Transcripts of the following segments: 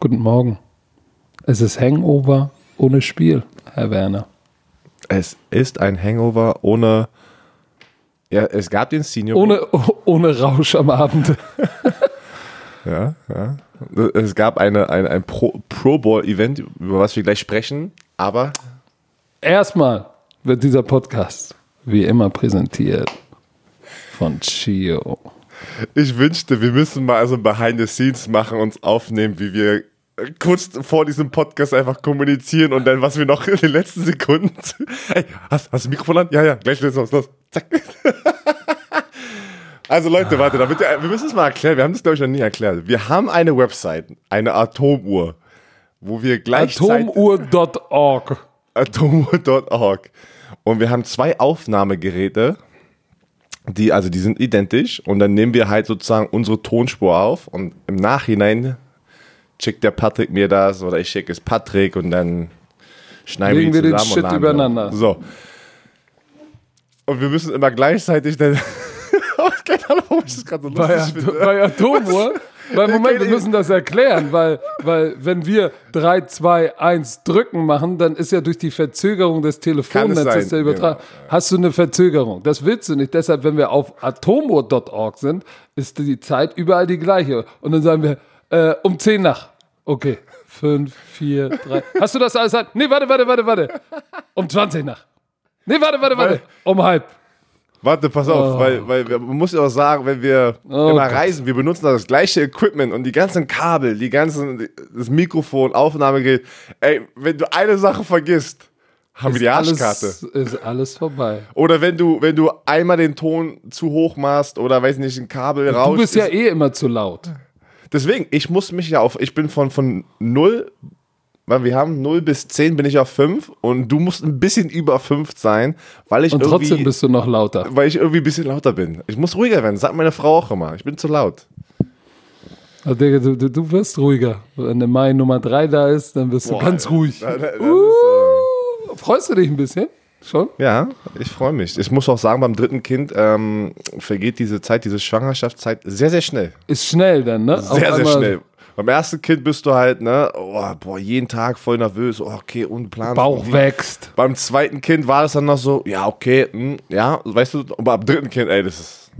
Guten Morgen. Es ist Hangover ohne Spiel, Herr Werner. Es ist ein Hangover ohne. Ja, es gab den Senior. Ohne, ohne Rausch am Abend. Ja, ja. Es gab eine, eine, ein Pro, Pro Bowl-Event, über was wir gleich sprechen, aber Erstmal wird dieser Podcast wie immer präsentiert von Chio. ich wünschte, wir müssen mal so ein Behind the Scenes machen, uns aufnehmen, wie wir kurz vor diesem Podcast einfach kommunizieren und dann, was wir noch in den letzten Sekunden. Hey, hast, hast du ein Mikrofon an? Ja, ja, gleich los, los, los. Zack. Also Leute, warte, damit, wir wir müssen es mal erklären. Wir haben das, glaube ich, noch nie erklärt. Wir haben eine Website, eine Atomuhr, wo wir gleichzeitig... Atomuhr.org. atomuhr.org. Und wir haben zwei Aufnahmegeräte, die, also die sind identisch. Und dann nehmen wir halt sozusagen unsere Tonspur auf. Und im Nachhinein schickt der Patrick mir das oder ich schicke es Patrick und dann schneiden Legen wir wir den. Shit übereinander. So. Und wir müssen immer gleichzeitig dann. Keine Ahnung, warum ich das gerade so Bei, lustig Ato finde. bei Atomuhr. Weil, Moment, wir müssen das erklären, weil, weil wenn wir 3, 2, 1 drücken machen, dann ist ja durch die Verzögerung des Telefonnetzes der Übertrag, hast du eine Verzögerung. Das willst du nicht. Deshalb, wenn wir auf atomuhr.org sind, ist die Zeit überall die gleiche. Und dann sagen wir, äh, um 10 nach. Okay, 5, 4, 3. Hast du das alles? an- Nee, warte, warte, warte, warte. Um 20 nach. Nee, warte, warte, warte. Um halb. Warte, pass auf, weil, weil wir- man muss ja auch sagen, wenn wir Oh immer Gott. reisen, wir benutzen das gleiche Equipment und die ganzen Kabel, die ganzen, das Mikrofon, Aufnahmegerät. Ey, wenn du eine Sache vergisst, haben wir die Arschkarte. Alles, ist alles vorbei. Oder wenn du, wenn du einmal den Ton zu hoch machst oder weiß nicht, ein Kabel rauscht. Du bist ja ist- eh immer zu laut. Deswegen, ich muss mich ja auf, ich bin von, von 0, weil wir haben 0 bis 10 bin ich auf 5 und du musst ein bisschen über 5 sein, weil ich Und irgendwie, trotzdem bist du noch lauter. weil ich irgendwie ein bisschen lauter bin. Ich muss ruhiger werden, sagt meine Frau auch immer. Ich bin zu laut. Also, Digga, du, du, du wirst ruhiger. Wenn der Mai Nummer 3 da ist, dann wirst du ganz ruhig. Das, das ist, äh, Uh, freust du dich ein bisschen? Schon? ja, ich freue mich. Ich muss auch sagen, beim dritten Kind ähm, vergeht diese Zeit, diese Schwangerschaftszeit sehr, sehr schnell. Ist schnell dann, ne? Sehr, sehr schnell. Beim ersten Kind bist du halt, ne, oh, boah, jeden Tag voll nervös, oh, okay, unplanbar. Bauch wächst. Beim zweiten Kind war das dann noch so, ja, okay, hm, ja, weißt du, aber beim dritten Kind, ey, das ist,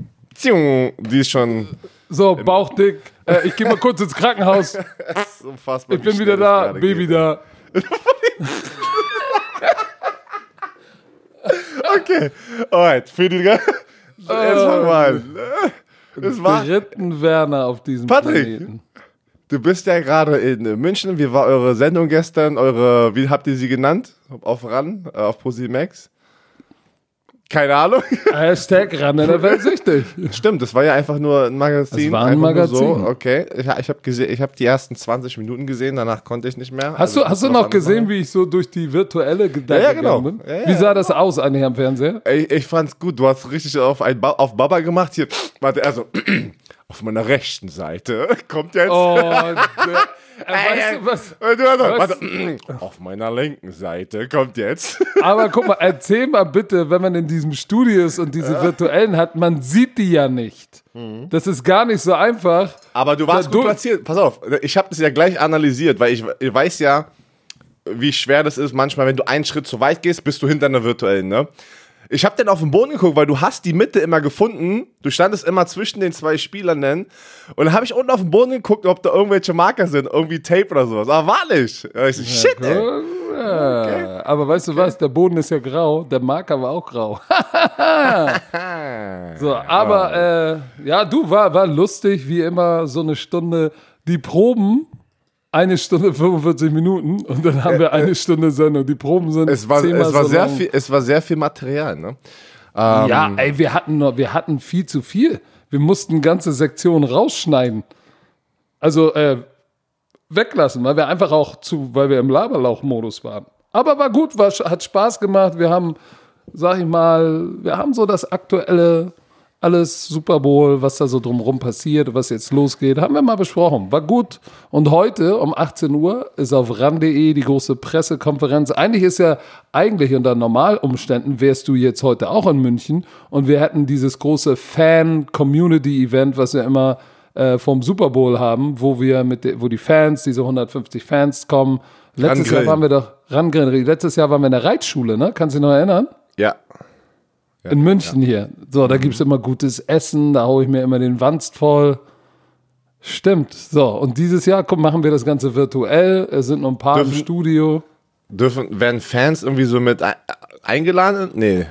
die ist schon So, Bauch dick. Äh, ich gehe mal kurz ins Krankenhaus. unfassbar. Ich bin wieder da, Baby da. Okay, alright, für die, jetzt fangen wir an. Das war, Dritten Werner auf diesem Patrick. Planeten. Du bist ja gerade in München, wie war eure Sendung gestern, eure, wie habt ihr sie genannt? Auf RAN, äh, auf ProSimax? Keine Ahnung. Hashtag ran in der Welt süchtig. Stimmt, das war ja einfach nur ein Magazin. Das war ein Magazin. So. Okay, ich, ich habe gesehen, ich habe die ersten 20 Minuten gesehen, danach konnte ich nicht mehr. Hast Also du, hast du noch gesehen, anderes wie ich so durch die virtuelle Gedanken Ja, ja, genau. bin? Ja, ja. Wie sah das aus eigentlich am Fernseher? Ich, ich fand's gut, du hast richtig auf, ein ba auf Baba gemacht. Hier, warte, also, auf meiner rechten Seite kommt jetzt. Oh, der, äh, weißt du was? Äh, warte, warte, auf meiner linken Seite kommt jetzt. Aber guck mal, erzähl mal bitte, wenn man in diesem Studio ist und diese virtuellen hat, man sieht die ja nicht. Das ist gar nicht so einfach. Aber du warst Da, gut du- platziert. Pass auf, ich habe das ja gleich analysiert, weil ich, ich weiß ja, wie schwer das ist. Manchmal, wenn du einen Schritt zu weit gehst, bist du hinter einer virtuellen, ne? Ich habe dann auf den Boden geguckt, weil du hast die Mitte immer gefunden. Du standest immer zwischen den zwei Spielern dann. Und dann habe ich unten auf den Boden geguckt, ob da irgendwelche Marker sind, irgendwie Tape oder sowas. Aber war nicht. Da Ich so, shit, ey. Ja, aber weißt du was? Der Boden ist ja grau, der Marker war auch grau. so, aber äh, ja, du war, war lustig, wie immer, so eine Stunde. Die Proben, eine Stunde 45 Minuten und dann haben wir eine Stunde Sendung. Die Proben sind Es war, zehnmal es, war so sehr lang. viel, es war sehr viel Material, ne? Ja, ey, wir hatten nur, wir hatten viel zu viel. Wir mussten ganze Sektionen rausschneiden. Also äh, weglassen, weil wir einfach auch zu, weil wir im Laberlauch-Modus waren. Aber war gut, war, hat Spaß gemacht. Wir haben, sag ich mal, wir haben so das aktuelle, alles Super Bowl, was da so drumherum passiert, was jetzt losgeht, haben wir mal besprochen. War gut. Und heute um 18 Uhr ist auf ran.de die große Pressekonferenz. Eigentlich ist ja, eigentlich unter Normalumständen wärst du jetzt heute auch in München und wir hätten dieses große Fan-Community-Event, was wir immer äh, vom Super Bowl haben, wo wir mit, de, wo die Fans, diese 150 Fans kommen. Letztes Jahr waren wir doch rangrillen. Letztes Jahr waren wir in der Reitschule, ne? Kannst du dich noch erinnern? Ja. Ja, In München hier. So, da gibt's immer gutes Essen, da hau ich mir immer den Wanst voll. Stimmt. So, und dieses Jahr komm, machen wir das Ganze virtuell. Es sind noch ein paar im Dürfen- Studio. Dürfen, werden Fans irgendwie so mit ein- eingeladen? Nee.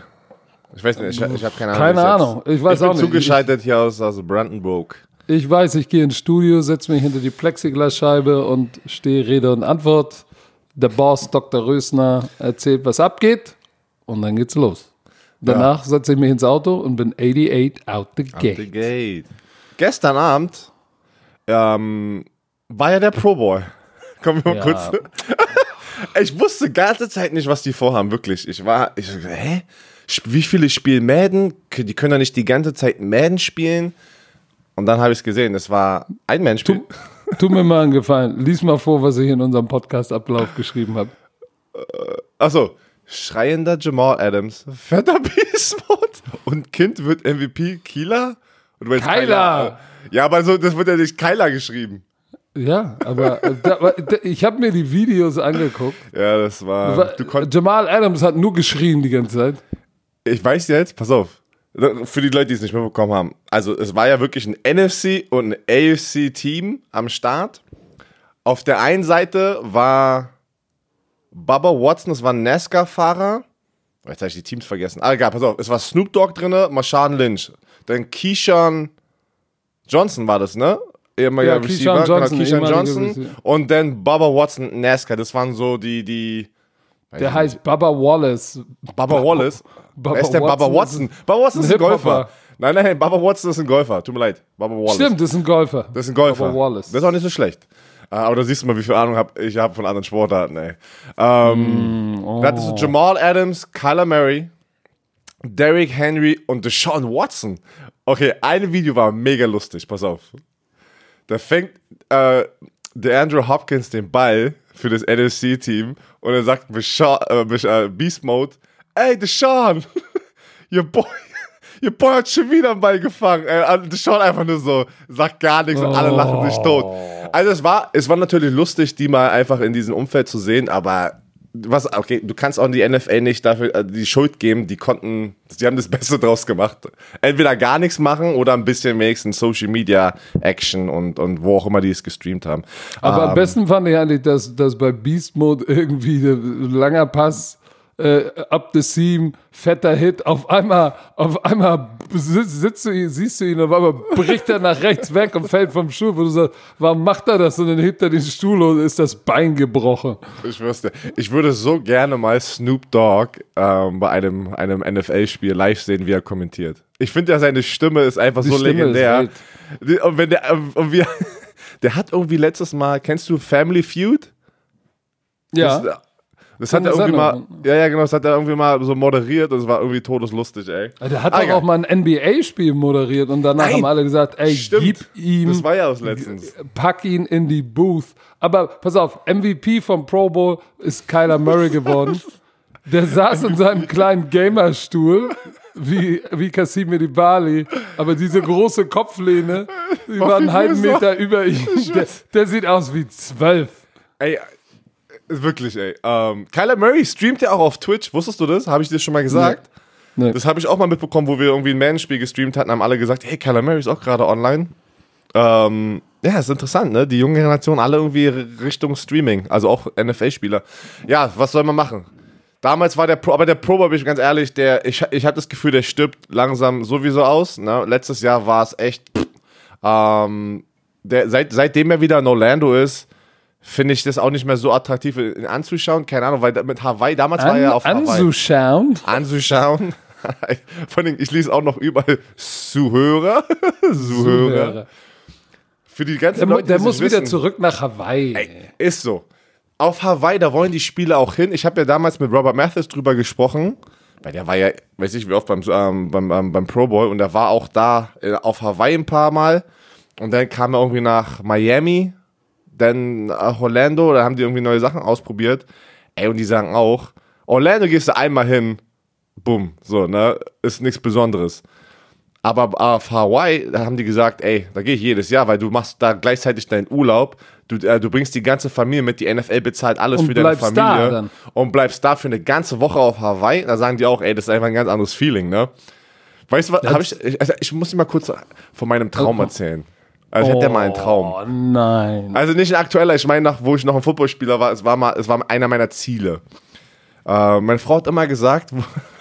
Ich weiß nicht, ich, ich habe keine Ahnung. Keine es Ahnung, ich weiß ich bin auch nicht. zugeschaltet hier aus, aus Brandenburg. Ich weiß, ich gehe ins Studio, setze mich hinter die Plexiglasscheibe und stehe Rede und Antwort. Der Boss, Dr. Rösner, erzählt, was abgeht. Und dann geht's los. Danach setze ich mich ins Auto und bin 88 out the gate. The Gate. Gestern Abend ähm, war ja der Pro Boy. Kommen wir mal Ja. kurz. ich wusste ganze Zeit nicht, was die vorhaben, wirklich. Ich war, ich hä? Wie viele spielen Madden? K- Die können doch nicht die ganze Zeit Madden spielen. Und dann habe ich es gesehen, es war ein Mensch. Tu mir mal einen Gefallen. Lies mal vor, was ich in unserem Podcast-Ablauf geschrieben habe. Achso, schreiender Jamal Adams, fetter Beast und Kind wird MVP Kieler? Und du Kyler. Ja, aber so, das wird ja nicht Kyler geschrieben. Ja, aber äh, da, da, ich habe mir die Videos angeguckt. Ja, das war. Jamal Adams hat nur geschrien die ganze Zeit. ich weiß jetzt, pass auf. Für die Leute, die es nicht mitbekommen haben. Also, es war ja wirklich ein NFC und ein AFC-Team am Start. Auf der einen Seite war Bubba Watson, das war ein NASCAR-Fahrer. Jetzt habe ich die Teams vergessen. Ah, egal, pass auf. Es war Snoop Dogg drin, Marshawn Lynch. Dann Keyshawn Johnson war das, ne? Ehemaliger Ja, Receiver. Keyshawn Johnson, genau, Keyshawn Johnson. Receiver. Und dann Bubba Watson, NASCAR. Das waren so die, die. Der heißt Baba Wallace. Bubba Wallace. Bubba Wer ist der Bubba Watson ist Bubba Watson ein ist ein Hip-Hopper. Golfer. Nein, nein, Bubba Watson ist ein Golfer. Tut mir leid. Bubba Wallace. Stimmt, das ist ein Golfer. Das ist ein Golfer. Bubba Wallace. Das ist auch nicht so schlecht. Äh, Aber da siehst du mal, wie viel Ahnung hab ich habe von anderen Sportarten, ey. Ähm, Mm, oh. Da hattest du Jamal Adams, Kyler Murray, Derrick Henry und Deshaun Watson. Okay, ein Video war mega lustig, pass auf. Da fängt äh, der Andrew Hopkins den Ball für das NFC-Team und er sagt äh, äh, Beast Mode, ey Deshaun, your boy, your boy hat schon wieder einen Ball gefangen. Äh, Deshaun einfach nur so, sagt gar nichts und alle lachen sich tot. Also es war, es war natürlich lustig, die mal einfach in diesem Umfeld zu sehen, aber was, okay, du kannst auch die NFL nicht dafür äh, die Schuld geben, die konnten, die haben das Beste draus gemacht. Entweder gar nichts machen oder ein bisschen wenigstens Social Media Action und, und wo auch immer die es gestreamt haben. Aber Ähm, am besten fand ich eigentlich, dass, dass bei Beast Mode irgendwie ein langer Pass äh, up the seam, fetter Hit, auf einmal, auf einmal sitzt, du ihn, siehst du ihn, auf einmal bricht er nach rechts weg und fällt vom Stuhl, wo du sagst, warum macht er das? Und dann hebt er den Stuhl und ist das Bein gebrochen. Ich wüsste, ich würde so gerne mal Snoop Dogg ähm, bei einem, einem NFL-Spiel live sehen, wie er kommentiert. Ich finde ja, seine Stimme ist einfach so Stimme legendär. Die- Und wenn der, und wir, der hat irgendwie letztes Mal, kennst du Family Feud? Ja. Das, das hat er irgendwie mal, ja, ja, genau, das hat er irgendwie mal so moderiert und es war irgendwie todeslustig, ey. Der hat Ah, doch egal. auch mal ein NBA-Spiel moderiert und danach Nein. haben alle gesagt, ey, Stimmt. gib ihm, Das war ja aus letztens. pack ihn in die Booth. Aber pass auf, MVP vom Pro Bowl ist Kyler Murray geworden. Der saß in seinem kleinen Gamerstuhl, wie, wie Kasim Bali, aber diese große Kopflehne, die war einen halben. Meter über ihm. Der, der sieht aus wie zwölf. Ey, wirklich, ey. Ähm, Kyler Murray streamt ja auch auf Twitch. Wusstest du das? Habe ich dir schon mal gesagt? Nee. Das habe ich auch mal mitbekommen, wo wir irgendwie ein Man-Spiel gestreamt hatten, haben alle gesagt, hey, Kyler Murray ist auch gerade online. Ähm, ja, ist interessant, ne? Die junge Generation, alle irgendwie Richtung Streaming, also auch NFL-Spieler. Ja, was soll man machen? Damals war der Pro, aber der Pro, bin ich ganz ehrlich, der, ich, ich habe das Gefühl, der stirbt langsam sowieso aus. Ne? Letztes Jahr war es echt, pff, ähm, der, seit, seitdem er wieder in Orlando ist, finde ich das auch nicht mehr so attraktiv anzuschauen. Keine Ahnung, weil mit Hawaii, damals war An, er auf Hawaii anzuschauen. anzuschauen. Vor allem, ich lese auch noch überall Zuhörer. Zuhörer. Für die ganzen Der, Leute, der muss wieder wissen, zurück nach Hawaii. Ist so. Auf Hawaii, da wollen die Spieler auch hin. Ich habe ja damals mit Robert Mathis drüber gesprochen, weil der war ja, weiß ich wie oft beim, ähm, beim, ähm, beim Pro Bowl und der war auch da äh, auf Hawaii ein paar Mal und dann kam er irgendwie nach Miami, dann nach Orlando, da haben die irgendwie neue Sachen ausprobiert. Ey, und die sagen auch, Orlando gehst du einmal hin, bumm, so, ne, ist nichts Besonderes. Aber auf Hawaii, da haben die gesagt, ey, da gehe ich jedes Jahr, weil du machst da gleichzeitig deinen Urlaub, du, äh, du bringst die ganze Familie mit, die NFL bezahlt alles Und für deine da Familie dann. und bleibst da für eine ganze Woche auf Hawaii. Da sagen die auch, ey, das ist einfach ein ganz anderes Feeling, ne? Weißt du was, hab ich, ich, also ich muss dir mal kurz von meinem Traum Oh. erzählen. Also ich hatte ja mal einen Traum. Oh nein. Also nicht ein aktueller, ich meine, nach, wo ich noch ein Footballspieler war, es war mal, es war einer meiner Ziele. Äh, meine Frau hat immer gesagt,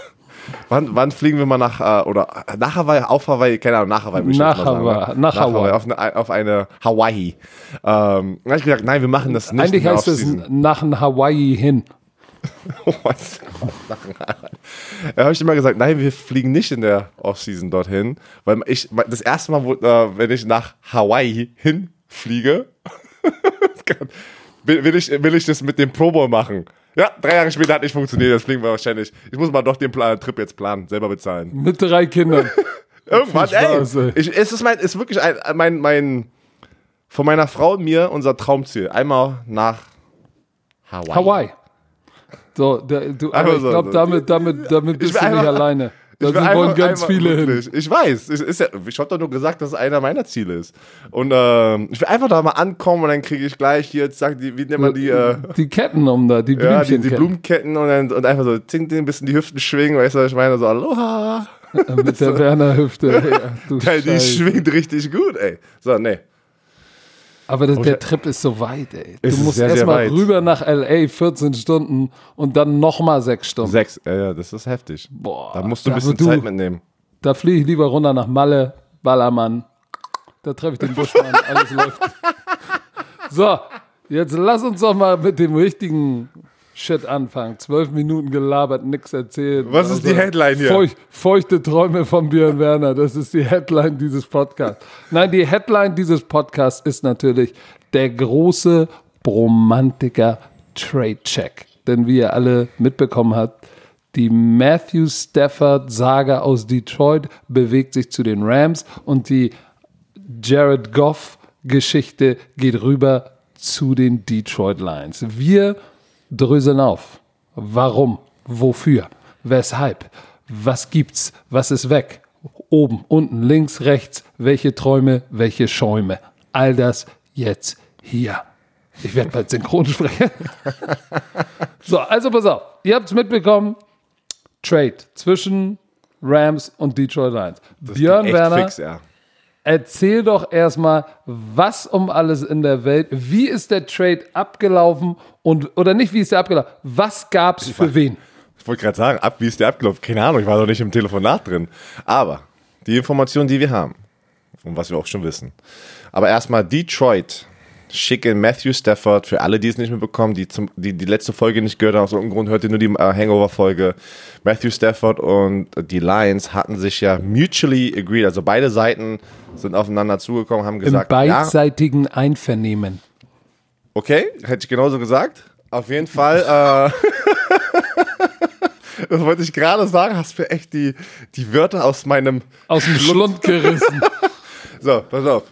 wann, wann fliegen wir mal nach, äh, oder nach Hawaii, auf Hawaii, keine Ahnung, nach Hawaii. ich Nach jetzt mal sagen, Hawaii, ne? nach Hawaii. Auf eine, auf eine Hawaii. Ähm, dann habe ich gesagt, nein, wir machen das nicht. Eigentlich heißt es nach Hawaii hin. Was? Da habe ich immer gesagt, nein, wir fliegen nicht in der Offseason dorthin, weil ich das erste Mal, wo, äh, wenn ich nach Hawaii hinfliege, will, will, ich, will ich das mit dem Pro Bowl machen. Ja, drei Jahre später hat nicht funktioniert, das fliegen wir wahrscheinlich. Ich muss mal doch den Plan, Trip jetzt planen, selber bezahlen. Mit drei Kindern. Irgendwann, Spaß, ey. ey. Ich, es ist, mein, ist wirklich ein, mein, mein, von meiner Frau und mir unser Traumziel. Einmal nach Hawaii. Hawaii. So, der, du, aber ich glaube, damit, damit, damit bist du nicht einfach- alleine. Da sind wollen einfach- ganz einfach viele hin. wirklich- Ich weiß. Ich, ja, ich habe doch nur gesagt, dass es einer meiner Ziele ist. Und ähm, ich will einfach da mal ankommen und dann kriege ich gleich hier, sag die, wie nennt man die, äh, Die Ketten um da, die ja, die, die. Blumenketten und, dann, und einfach so zing, ein bisschen die Hüften schwingen, weißt du, was ich meine? So, Aloha. Mit der Werner-Hüfte. Ja, die schwingt richtig gut, ey. So, nee. Aber das, der Trip ist so weit, ey. Du musst erstmal rüber nach L.A. 14 Stunden und dann nochmal 6 Stunden. Sechs, ja, ja, das ist heftig. Boah, Da musst du ein bisschen du- Zeit mitnehmen. Da fliege ich lieber runter nach Malle, Ballermann. Da treffe ich den Buschmann, alles läuft. So, jetzt lass uns doch mal mit dem richtigen Shit anfangen. Zwölf Minuten gelabert, nix erzählt. Also Was ist die Headline hier? Feuch, feuchte Träume von Björn Werner, das ist die Headline dieses Podcasts. Nein, die Headline dieses Podcasts ist natürlich der große Bromantiker Trade Check. Denn wie ihr alle mitbekommen habt, die Matthew Stafford-Saga aus Detroit bewegt sich zu den Rams und die Jared Goff-Geschichte geht rüber zu den Detroit Lions. Wir dröseln auf. Warum? Wofür? Weshalb? Was gibt's? Was ist weg? Oben, unten, links, rechts. Welche Träume, welche Schäume? All das jetzt hier. Ich werde bald synchron sprechen. so, also pass auf. Ihr habt es mitbekommen. Trade zwischen Rams und Detroit Lions. Das Björn Werner, Fix, ja. Erzähl doch erstmal, was um alles in der Welt, wie ist der Trade abgelaufen und, oder nicht, wie ist der abgelaufen, was gab's für wen? Ich wollte gerade sagen, ab, wie ist der abgelaufen? Keine Ahnung, ich war doch nicht im Telefonat drin. Aber die Informationen, die wir haben und was wir auch schon wissen. Aber erstmal Detroit schicken Matthew Stafford, für alle, die es nicht mitbekommen, die, zum, die die letzte Folge nicht gehört haben, aus irgendeinem Grund hört ihr nur die äh, Hangover-Folge. Matthew Stafford und die Lions hatten sich ja mutually agreed, also beide Seiten sind aufeinander zugekommen, haben Im gesagt, ja, beidseitigen Einvernehmen. Okay, hätte ich genauso gesagt. Auf jeden Fall. Äh, das wollte ich gerade sagen. Hast mir echt die, die Wörter aus meinem. Aus dem Schlund gerissen. So, pass auf.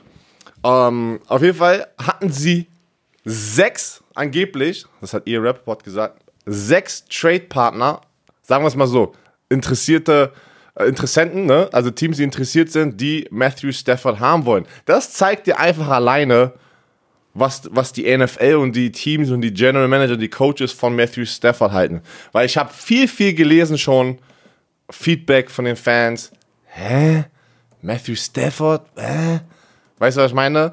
Ähm, auf jeden Fall hatten sie sechs, angeblich, das hat ihr Rapport gesagt, sechs Trade-Partner, sagen wir es mal so, interessierte äh, Interessenten, ne? also Teams, die interessiert sind, die Matthew Stafford haben wollen. Das zeigt dir einfach alleine, was, was die NFL und die Teams und die General Manager, die Coaches von Matthew Stafford halten. Weil ich habe viel, viel gelesen schon, Feedback von den Fans. Hä? Matthew Stafford? Hä? Weißt du, was ich meine?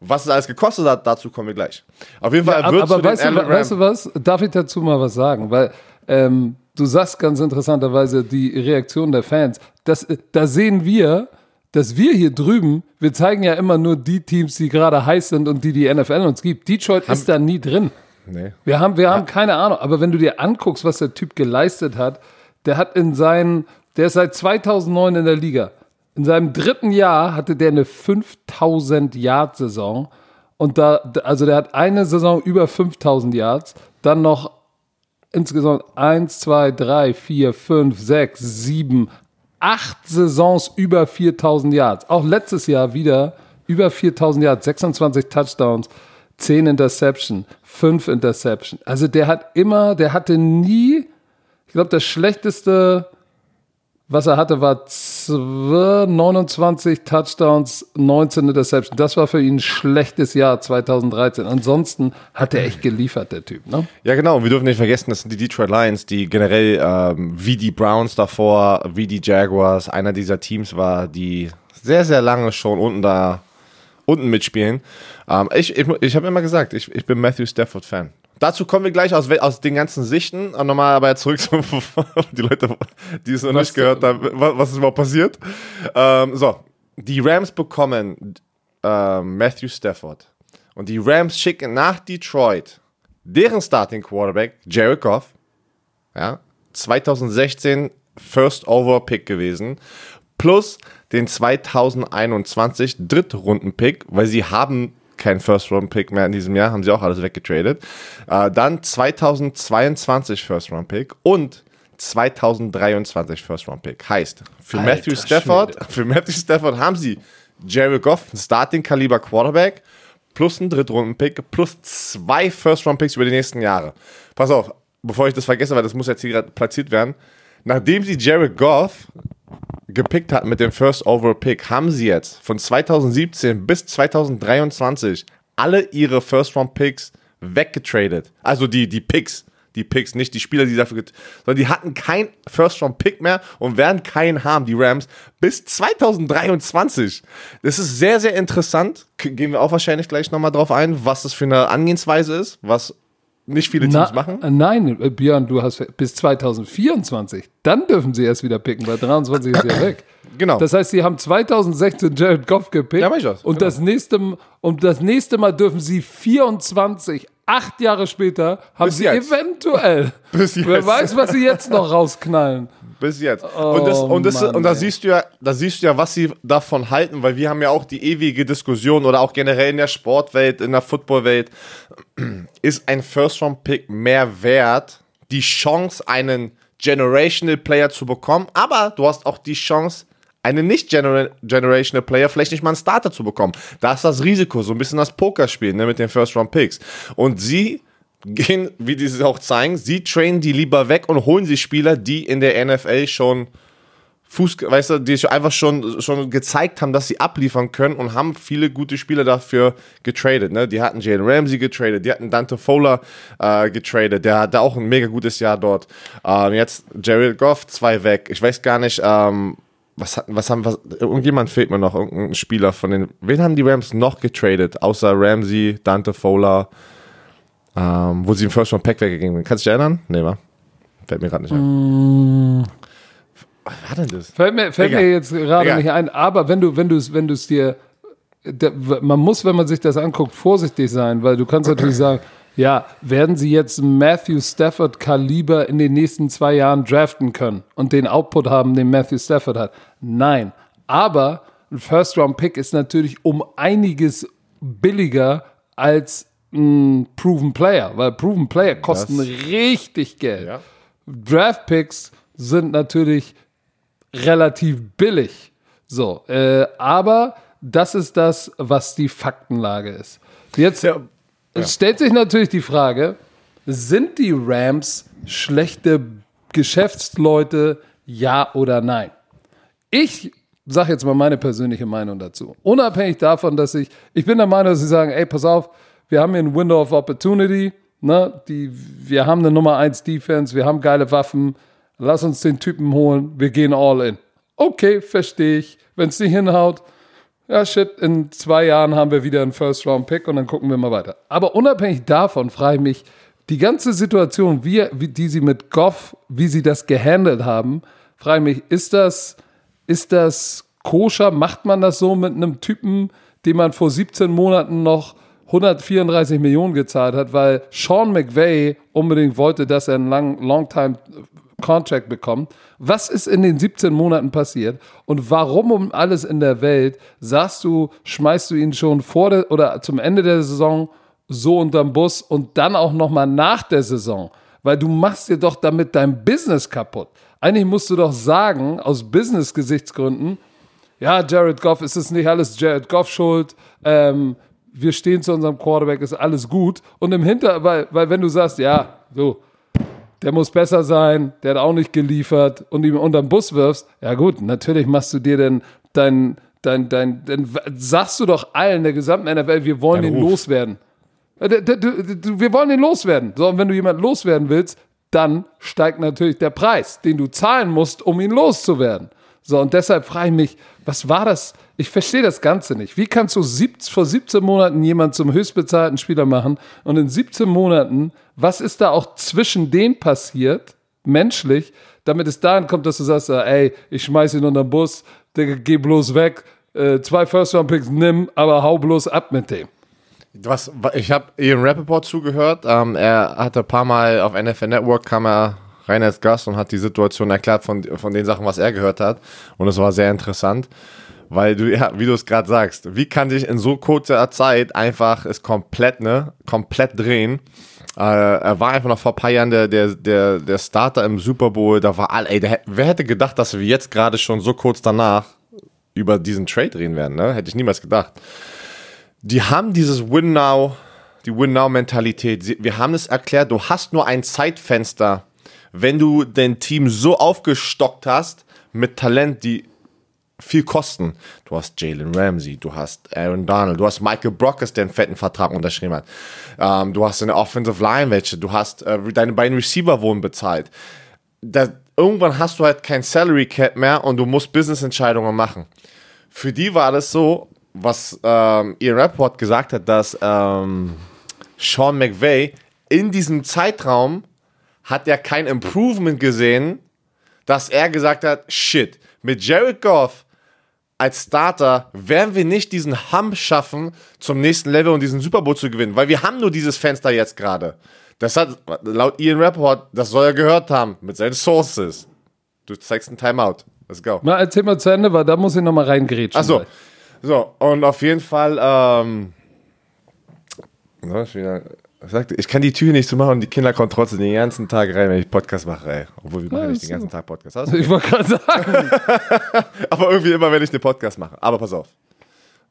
Was es alles gekostet hat, dazu kommen wir gleich. Auf jeden Fall aber wird aber den weißt, du, weißt du was? Darf ich dazu mal was sagen? Weil ähm, du sagst ganz interessanterweise die Reaktion der Fans. Das, da sehen wir, dass wir hier drüben, wir zeigen ja immer nur die Teams, die gerade heiß sind und die die NFL uns gibt. Detroit ist da nie drin. Nee. Wir haben, wir haben keine Ahnung. Aber wenn du dir anguckst, was der Typ geleistet hat, der hat in seinen, der ist seit 2009 in der Liga. In seinem dritten Jahr hatte der eine 5000 Yard Saison und da, also der hat eine Saison über 5000 Yards, dann noch insgesamt 1, 2, 3, 4, 5, 6, 7, 8 Saisons über 4000 Yards. Auch letztes Jahr wieder über 4000 Yards, 26 Touchdowns, 10 Interception, 5 Interception. Also der hat immer, der hatte nie, ich glaube, das schlechteste was er hatte, war 29 Touchdowns, 19 Interceptions. Das war für ihn ein schlechtes Jahr 2013. Ansonsten hat er echt geliefert, der Typ. Ne? Ja, genau. Und wir dürfen nicht vergessen, das sind die Detroit Lions, die generell ähm, wie die Browns davor, wie die Jaguars, einer dieser Teams war, die sehr, sehr lange schon unten da unten mitspielen. Ähm, ich ich, ich habe immer gesagt, ich, ich bin Matthew Stafford-Fan. Dazu kommen wir gleich aus, aus den ganzen Sichten. Nochmal aber zurück zu die Leute, die es noch was, nicht gehört haben, was ist überhaupt passiert. Ähm, so, die Rams bekommen äh, Matthew Stafford. Und die Rams schicken nach Detroit deren Starting Quarterback, Jared Goff. Ja, 2016 First Over Pick gewesen. Plus den 2021 Drittrunden Pick, weil sie haben kein First-Round-Pick mehr in diesem Jahr, haben sie auch alles weggetradet. Äh, dann 2022 First-Round-Pick und 2023 First-Round-Pick. Heißt, für Alter, Matthew Stafford, für Matthew Stafford haben sie Jared Goff, ein Starting-Kaliber Quarterback, plus ein Drittrunden-Pick, plus zwei First-Round-Picks über die nächsten Jahre. Pass auf, bevor ich das vergesse, weil das muss jetzt hier gerade platziert werden. Nachdem sie Jared Goff gepickt hatten mit dem First Overall Pick, haben sie jetzt von 2017 bis 2023 alle ihre First Round Picks weggetradet. Also die, die Picks. Die Picks, nicht die Spieler, die dafür, sondern die hatten kein First Round Pick mehr und werden keinen haben, die Rams, bis 2023. Das ist sehr, sehr interessant. Gehen wir auch wahrscheinlich gleich nochmal drauf ein, was das für eine Angehensweise ist, was nicht viele Teams Na, machen? Äh, nein, äh, Björn, du hast bis 2024. Dann dürfen sie erst wieder picken, weil 23 ist ja weg. Genau. Das heißt, sie haben 2016 Jared Goff gepickt. Ja, mach ich das. Und, genau. das nächste, und das nächste Mal dürfen sie 24, acht Jahre später, haben bis sie jetzt. eventuell. Bis jetzt. Wer weiß, was sie jetzt noch rausknallen. Bis jetzt. Oh, und, das, und, das, Mann, und da siehst du ja, da siehst du ja, was sie davon halten, weil wir haben ja auch die ewige Diskussion oder auch generell in der Sportwelt, in der Footballwelt, ist ein First-Round-Pick mehr wert, die Chance, einen Generational Player zu bekommen, aber du hast auch die Chance, einen nicht Generational Player vielleicht nicht mal einen Starter zu bekommen. Da ist das Risiko, so ein bisschen das Pokerspiel ne, mit den First-Round-Picks. Und sie gehen, wie die es auch zeigen, sie trainen die lieber weg und holen sich Spieler, die in der NFL schon Fuß, weißt du, die einfach schon, schon gezeigt haben, dass sie abliefern können und haben viele gute Spieler dafür getradet. Ne? Die hatten Jalen Ramsey getradet, die hatten Dante Fowler äh, getradet, der hatte auch ein mega gutes Jahr dort. Ähm, jetzt Jared Goff, zwei weg. Ich weiß gar nicht, ähm, was, was haben, was, irgendjemand fehlt mir noch, irgendein Spieler von den, wen haben die Rams noch getradet, außer Ramsey, Dante Fowler, ähm, wo sie im First Round Pack weggegangen sind. Kannst du dich erinnern? Nee, wa? Fällt mir gerade nicht ein. Mm. Was war denn das? Fällt mir, fällt mir jetzt gerade nicht ein. Aber wenn du, wenn du es, wenn du es dir, der, man muss, wenn man sich das anguckt, vorsichtig sein, weil du kannst natürlich sagen, ja, werden sie jetzt Matthew Stafford Kaliber in den nächsten zwei Jahren draften können und den Output haben, den Matthew Stafford hat? Nein. Aber ein First Round Pick ist natürlich um einiges billiger als ein Proven Player, weil Proven Player kosten das, richtig Geld. Ja. Draft Picks sind natürlich relativ billig. So, äh, aber das ist das, was die Faktenlage ist. Jetzt ja. stellt sich natürlich die Frage: Sind die Rams schlechte Geschäftsleute, ja oder nein? Ich sage jetzt mal meine persönliche Meinung dazu. Unabhängig davon, dass ich, ich bin der Meinung, dass sie sagen, ey, pass auf, wir haben hier ein Window of Opportunity, ne? Die, wir haben eine Nummer 1 Defense, wir haben geile Waffen, lass uns den Typen holen, wir gehen all in. Okay, verstehe ich. Wenn es nicht hinhaut, ja shit, in zwei Jahren haben wir wieder einen First-Round-Pick und dann gucken wir mal weiter. Aber unabhängig davon frage ich mich, die ganze Situation, wie, die sie mit Goff, wie sie das gehandelt haben, frage ich mich, ist das, ist das koscher? Macht man das so mit einem Typen, den man vor 17 Monaten noch 134 Millionen gezahlt hat, weil Sean McVay unbedingt wollte, dass er einen lang, Long-Time Contract bekommt. Was ist in den 17 Monaten passiert und warum um alles in der Welt sagst du, schmeißt du ihn schon vor der oder zum Ende der Saison so unterm Bus und dann auch nochmal nach der Saison? weil du machst dir doch damit dein Business kaputt. Eigentlich musst du doch sagen, aus Business-Gesichtsgründen, ja, Jared Goff, ist es nicht alles Jared Goff schuld, ähm, wir stehen zu unserem Quarterback, ist alles gut. Und im Hinter, weil, weil wenn du sagst, ja, so, der muss besser sein, der hat auch nicht geliefert und ihm unter den Bus wirfst, ja gut, natürlich machst du dir denn dein, dein, dein, dann sagst du doch allen der gesamten NFL, wir wollen den loswerden. Äh, Wir wollen den loswerden. So, und wenn du jemanden loswerden willst, dann steigt natürlich der Preis, den du zahlen musst, um ihn loszuwerden. So, und deshalb frage ich mich, was war das? Ich verstehe das Ganze nicht. Wie kannst du sieb, vor 17 Monaten jemanden zum höchstbezahlten Spieler machen und in 17 Monaten, was ist da auch zwischen denen passiert, menschlich, damit es dahin kommt, dass du sagst, äh, ey, ich schmeiß ihn unter den Bus, Digga, geh bloß weg, äh, zwei First-Round-Picks nimm, aber hau bloß ab mit dem. Was, ich habe Ian Rappaport zugehört. Ähm, er hatte ein paar Mal auf NFL Network kam er rein als Gast und hat die Situation erklärt von, von den Sachen, was er gehört hat. Und es war sehr interessant, weil du, ja, wie du es gerade sagst, wie kann sich in so kurzer Zeit einfach es komplett, ne, komplett drehen? Äh, er war einfach noch vor ein paar Jahren der, der, der, der Starter im Super Bowl. Da war all, ey, der, wer hätte gedacht, dass wir jetzt gerade schon so kurz danach über diesen Trade reden werden, ne? Hätte ich niemals gedacht die haben dieses Win Now, die Win Now Mentalität. Wir haben es erklärt, du hast nur ein Zeitfenster, wenn du dein Team so aufgestockt hast mit Talent, die viel kosten. Du hast Jalen Ramsey, du hast Aaron Donald, du hast Michael Brockes, der einen fetten Vertrag unterschrieben hat. Ähm, du hast eine Offensive Line welche, du hast äh, deine beiden Receiver wurden bezahlt. Da, irgendwann hast du halt kein Salary Cap mehr und du musst Business-Entscheidungen machen für die war das so, was ähm, Ian Rapport gesagt hat, dass ähm, Sean McVay in diesem Zeitraum hat er kein Improvement gesehen, dass er gesagt hat, shit, mit Jared Goff als Starter werden wir nicht diesen Hump schaffen, zum nächsten Level und diesen Super Bowl zu gewinnen, weil wir haben nur dieses Fenster jetzt gerade. Das hat laut Ian Rapport, das soll er gehört haben mit seinen Sources. Du zeigst einen Timeout. Let's go. Na, erzähl mal zu Ende, weil da muss ich nochmal reingrätschen. Achso. So, und auf jeden Fall, ähm, ich wieder- ich sagte, ich kann die Tür nicht zumachen und die Kinder kommen trotzdem den ganzen Tag rein, wenn ich Podcast mache, ey. Obwohl wir machen nicht den ganzen Tag Podcast. Alles Ich wollte gerade sagen, aber irgendwie immer, wenn ich den Podcast mache. Aber pass auf.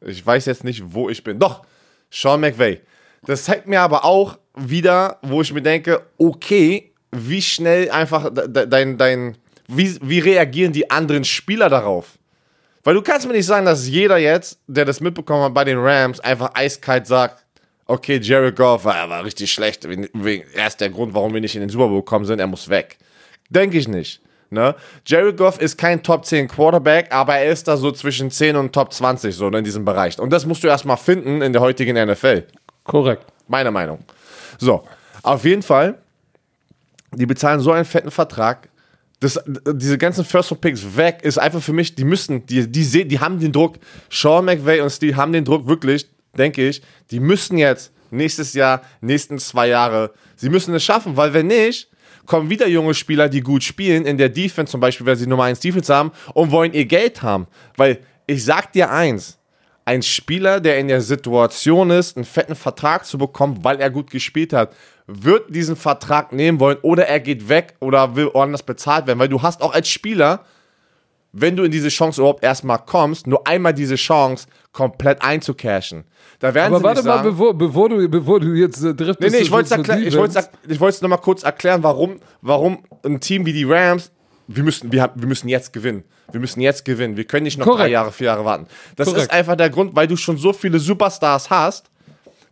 Ich weiß jetzt nicht, wo ich bin. Doch, Sean McVay. Das zeigt mir aber auch wieder, wo ich mir denke, okay, wie schnell einfach de- de- dein, dein, wie, wie reagieren die anderen Spieler darauf? Weil du kannst mir nicht sagen, dass jeder jetzt, der das mitbekommen hat bei den Rams, einfach eiskalt sagt, okay, Jared Goff war, war richtig schlecht. Er ist der Grund, warum wir nicht in den Super Bowl gekommen sind, er muss weg. Denke ich nicht. Ne? Jared Goff ist kein Top 10 Quarterback, aber er ist da so zwischen 10 und Top 20, so ne, in diesem Bereich. Und das musst du erstmal finden in der heutigen NFL. korrekt. Meine Meinung. So, auf jeden Fall, die bezahlen so einen fetten Vertrag. Das, diese ganzen First Round Picks weg ist einfach für mich, die müssen, die, die, die haben den Druck. Sean McVay und Steve haben den Druck wirklich, denke ich, die müssen jetzt nächstes Jahr, nächsten zwei Jahre, sie müssen es schaffen, weil wenn nicht, kommen wieder junge Spieler, die gut spielen, in der Defense zum Beispiel, weil sie Nummer 1 Defense haben und wollen ihr Geld haben. Weil ich sag dir eins, ein Spieler, der in der Situation ist, einen fetten Vertrag zu bekommen, weil er gut gespielt hat, wird diesen Vertrag nehmen wollen oder er geht weg oder will woanders bezahlt werden, weil du hast auch als Spieler, wenn du in diese Chance überhaupt erstmal kommst, nur einmal diese Chance komplett einzucashen. Da werden Aber sie warte nicht mal, sagen, bevor, bevor, du, bevor du jetzt äh, driftest. Nee, nee, ich wollte es nochmal kurz erklären, warum, warum ein Team wie die Rams, wir müssen, wir, wir müssen jetzt gewinnen. Wir müssen jetzt gewinnen. Wir können nicht noch drei Korrekt. Jahre, vier Jahre warten. Das Korrekt. ist einfach der Grund, weil du schon so viele Superstars hast,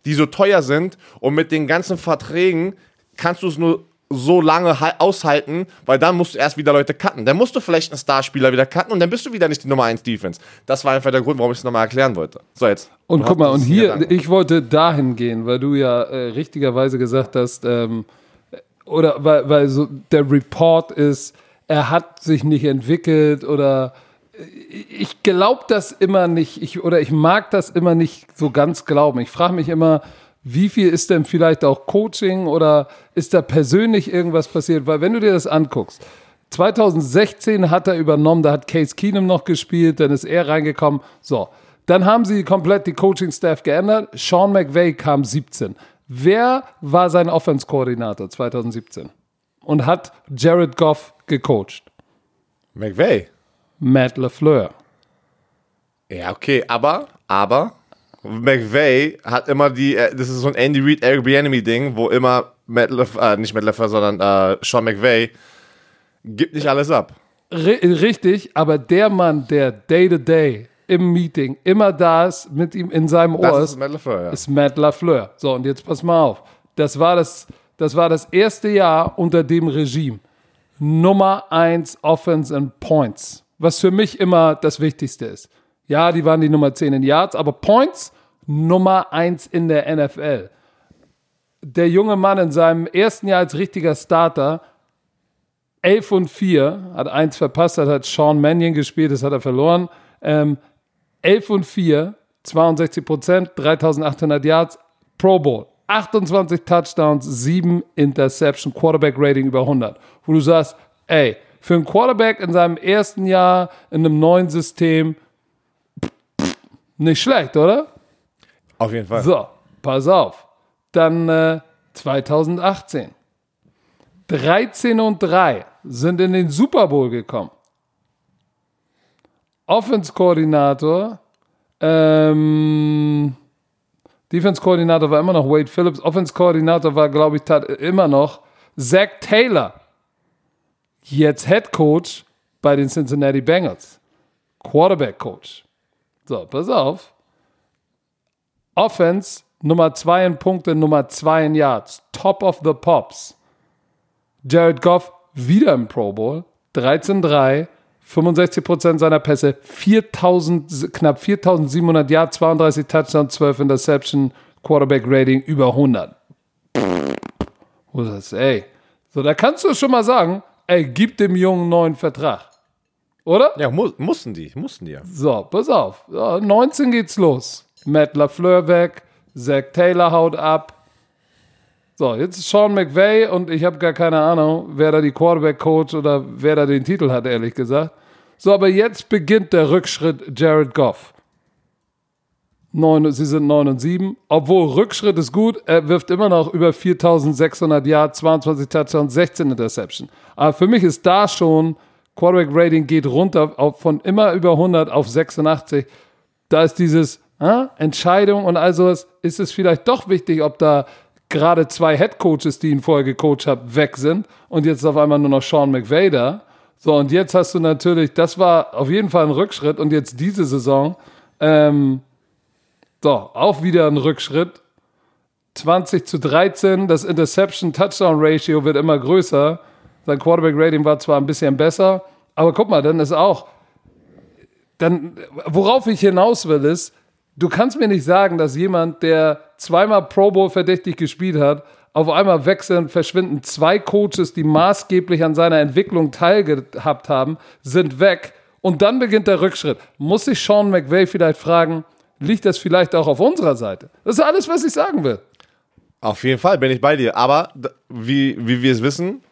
die so teuer sind und mit den ganzen Verträgen kannst du es nur so lange hal- aushalten, weil dann musst du erst wieder Leute cutten. Dann musst du vielleicht einen Starspieler wieder cutten und dann bist du wieder nicht die Nummer 1 Defense. Das war einfach der Grund, warum ich es nochmal erklären wollte. So, jetzt. Und guck mal, und hier, ich wollte dahin gehen, weil du ja äh, richtigerweise gesagt hast, ähm, oder weil, weil so der Report ist, er hat sich nicht entwickelt oder äh, ich glaube das immer nicht, ich, oder ich mag das immer nicht so ganz glauben. Ich frage mich immer, wie viel ist denn vielleicht auch Coaching oder ist da persönlich irgendwas passiert? Weil wenn du dir das anguckst, 2016 hat er übernommen, da hat Case Keenum noch gespielt, dann ist er reingekommen. So, dann haben sie komplett die Coaching-Staff geändert. Sean McVay kam 17. Wer war sein Offense-Koordinator 2017? und hat Jared Goff gecoacht? McVay. Matt LaFleur. Ja, okay, aber, aber, McVay hat immer die, äh, das ist so ein Andy Reid, Eric Bieniemy-Ding, wo immer Matt Lef, äh, nicht Matt LaFleur, sondern äh, Sean McVay gibt nicht alles ab. Richtig, aber der Mann, der Day-to-Day im Meeting immer da ist, mit ihm in seinem Ohr Das ist, ist Matt LaFleur, ja. ist Matt LaFleur. So, und jetzt pass mal auf. Das war das, das war das erste Jahr unter dem Regime. Nummer eins Offense and Points. Was für mich immer das Wichtigste ist. Ja, die waren die Nummer 10 in Yards, aber Points Nummer eins in der NFL. Der junge Mann in seinem ersten Jahr als richtiger Starter 11 und 4, hat eins verpasst, hat, hat Sean Mannion gespielt, das hat er verloren. Ähm, 11 und 4, 62 Prozent, 3800 Yards, Pro Bowl, 28 Touchdowns, 7 Interception, Quarterback Rating über 100. Wo du sagst, ey, für einen Quarterback in seinem ersten Jahr in einem neuen System, nicht schlecht, oder? Auf jeden Fall. So, pass auf. Dann äh, 2018. 13 und 3 sind in den Super Bowl gekommen. Offense-Koordinator, ähm, Defense-Koordinator war immer noch Wade Phillips. Offense-Koordinator war, glaube ich, tat- immer noch Zach Taylor. Jetzt Head Coach bei den Cincinnati Bengals. Quarterback-Coach. So, pass auf. Offense Nummer 2 in Punkte, Nummer 2 in Yards. Top of the Pops. Jared Goff wieder im Pro Bowl. 13-3, 65% seiner Pässe, 4000, knapp 4700 Yards, 32 Touchdowns, 12 Interception, Quarterback Rating über 100. Wo ist das? Ey. So, da kannst du schon mal sagen, ey, gib dem Jungen einen neuen Vertrag. Oder? Ja, mu mussten die, mussten die ja. So, pass auf. So, 19 geht's los. Matt LaFleur weg, Zach Taylor haut ab. So, jetzt ist Sean McVay und ich habe gar keine Ahnung, wer da die Quarterback-Coach oder wer da den Titel hat, ehrlich gesagt. So, aber jetzt beginnt der Rückschritt Jared Goff. Neun, sie sind 9 und 7. Obwohl Rückschritt ist gut, er wirft immer noch über 4600 Yards, 22 Touchdowns, 16 Interception. Aber für mich ist da schon, Quarterback Rating geht runter auf, von immer über 100 auf 86. Da ist dieses äh, Entscheidung und all sowas, ist es vielleicht doch wichtig, ob da gerade zwei Head Coaches, die ihn vorher gecoacht haben, weg sind und jetzt auf einmal nur noch Sean McVay da. So, und jetzt hast du natürlich, das war auf jeden Fall ein Rückschritt und jetzt diese Saison, ähm, so, auch wieder ein Rückschritt. 20 zu 13, das Interception-Touchdown-Ratio wird immer größer. Sein Quarterback-Rating war zwar ein bisschen besser, aber guck mal, dann ist auch, dann, worauf ich hinaus will, ist, du kannst mir nicht sagen, dass jemand, der zweimal Pro Bowl verdächtig gespielt hat, auf einmal wechseln, verschwinden zwei Coaches, die maßgeblich an seiner Entwicklung teilgehabt haben, sind weg und dann beginnt der Rückschritt. Muss sich Sean McVay vielleicht fragen, liegt das vielleicht auch auf unserer Seite? Das ist alles, was ich sagen will. Auf jeden Fall bin ich bei dir. Aber wie, wie wir es wissen,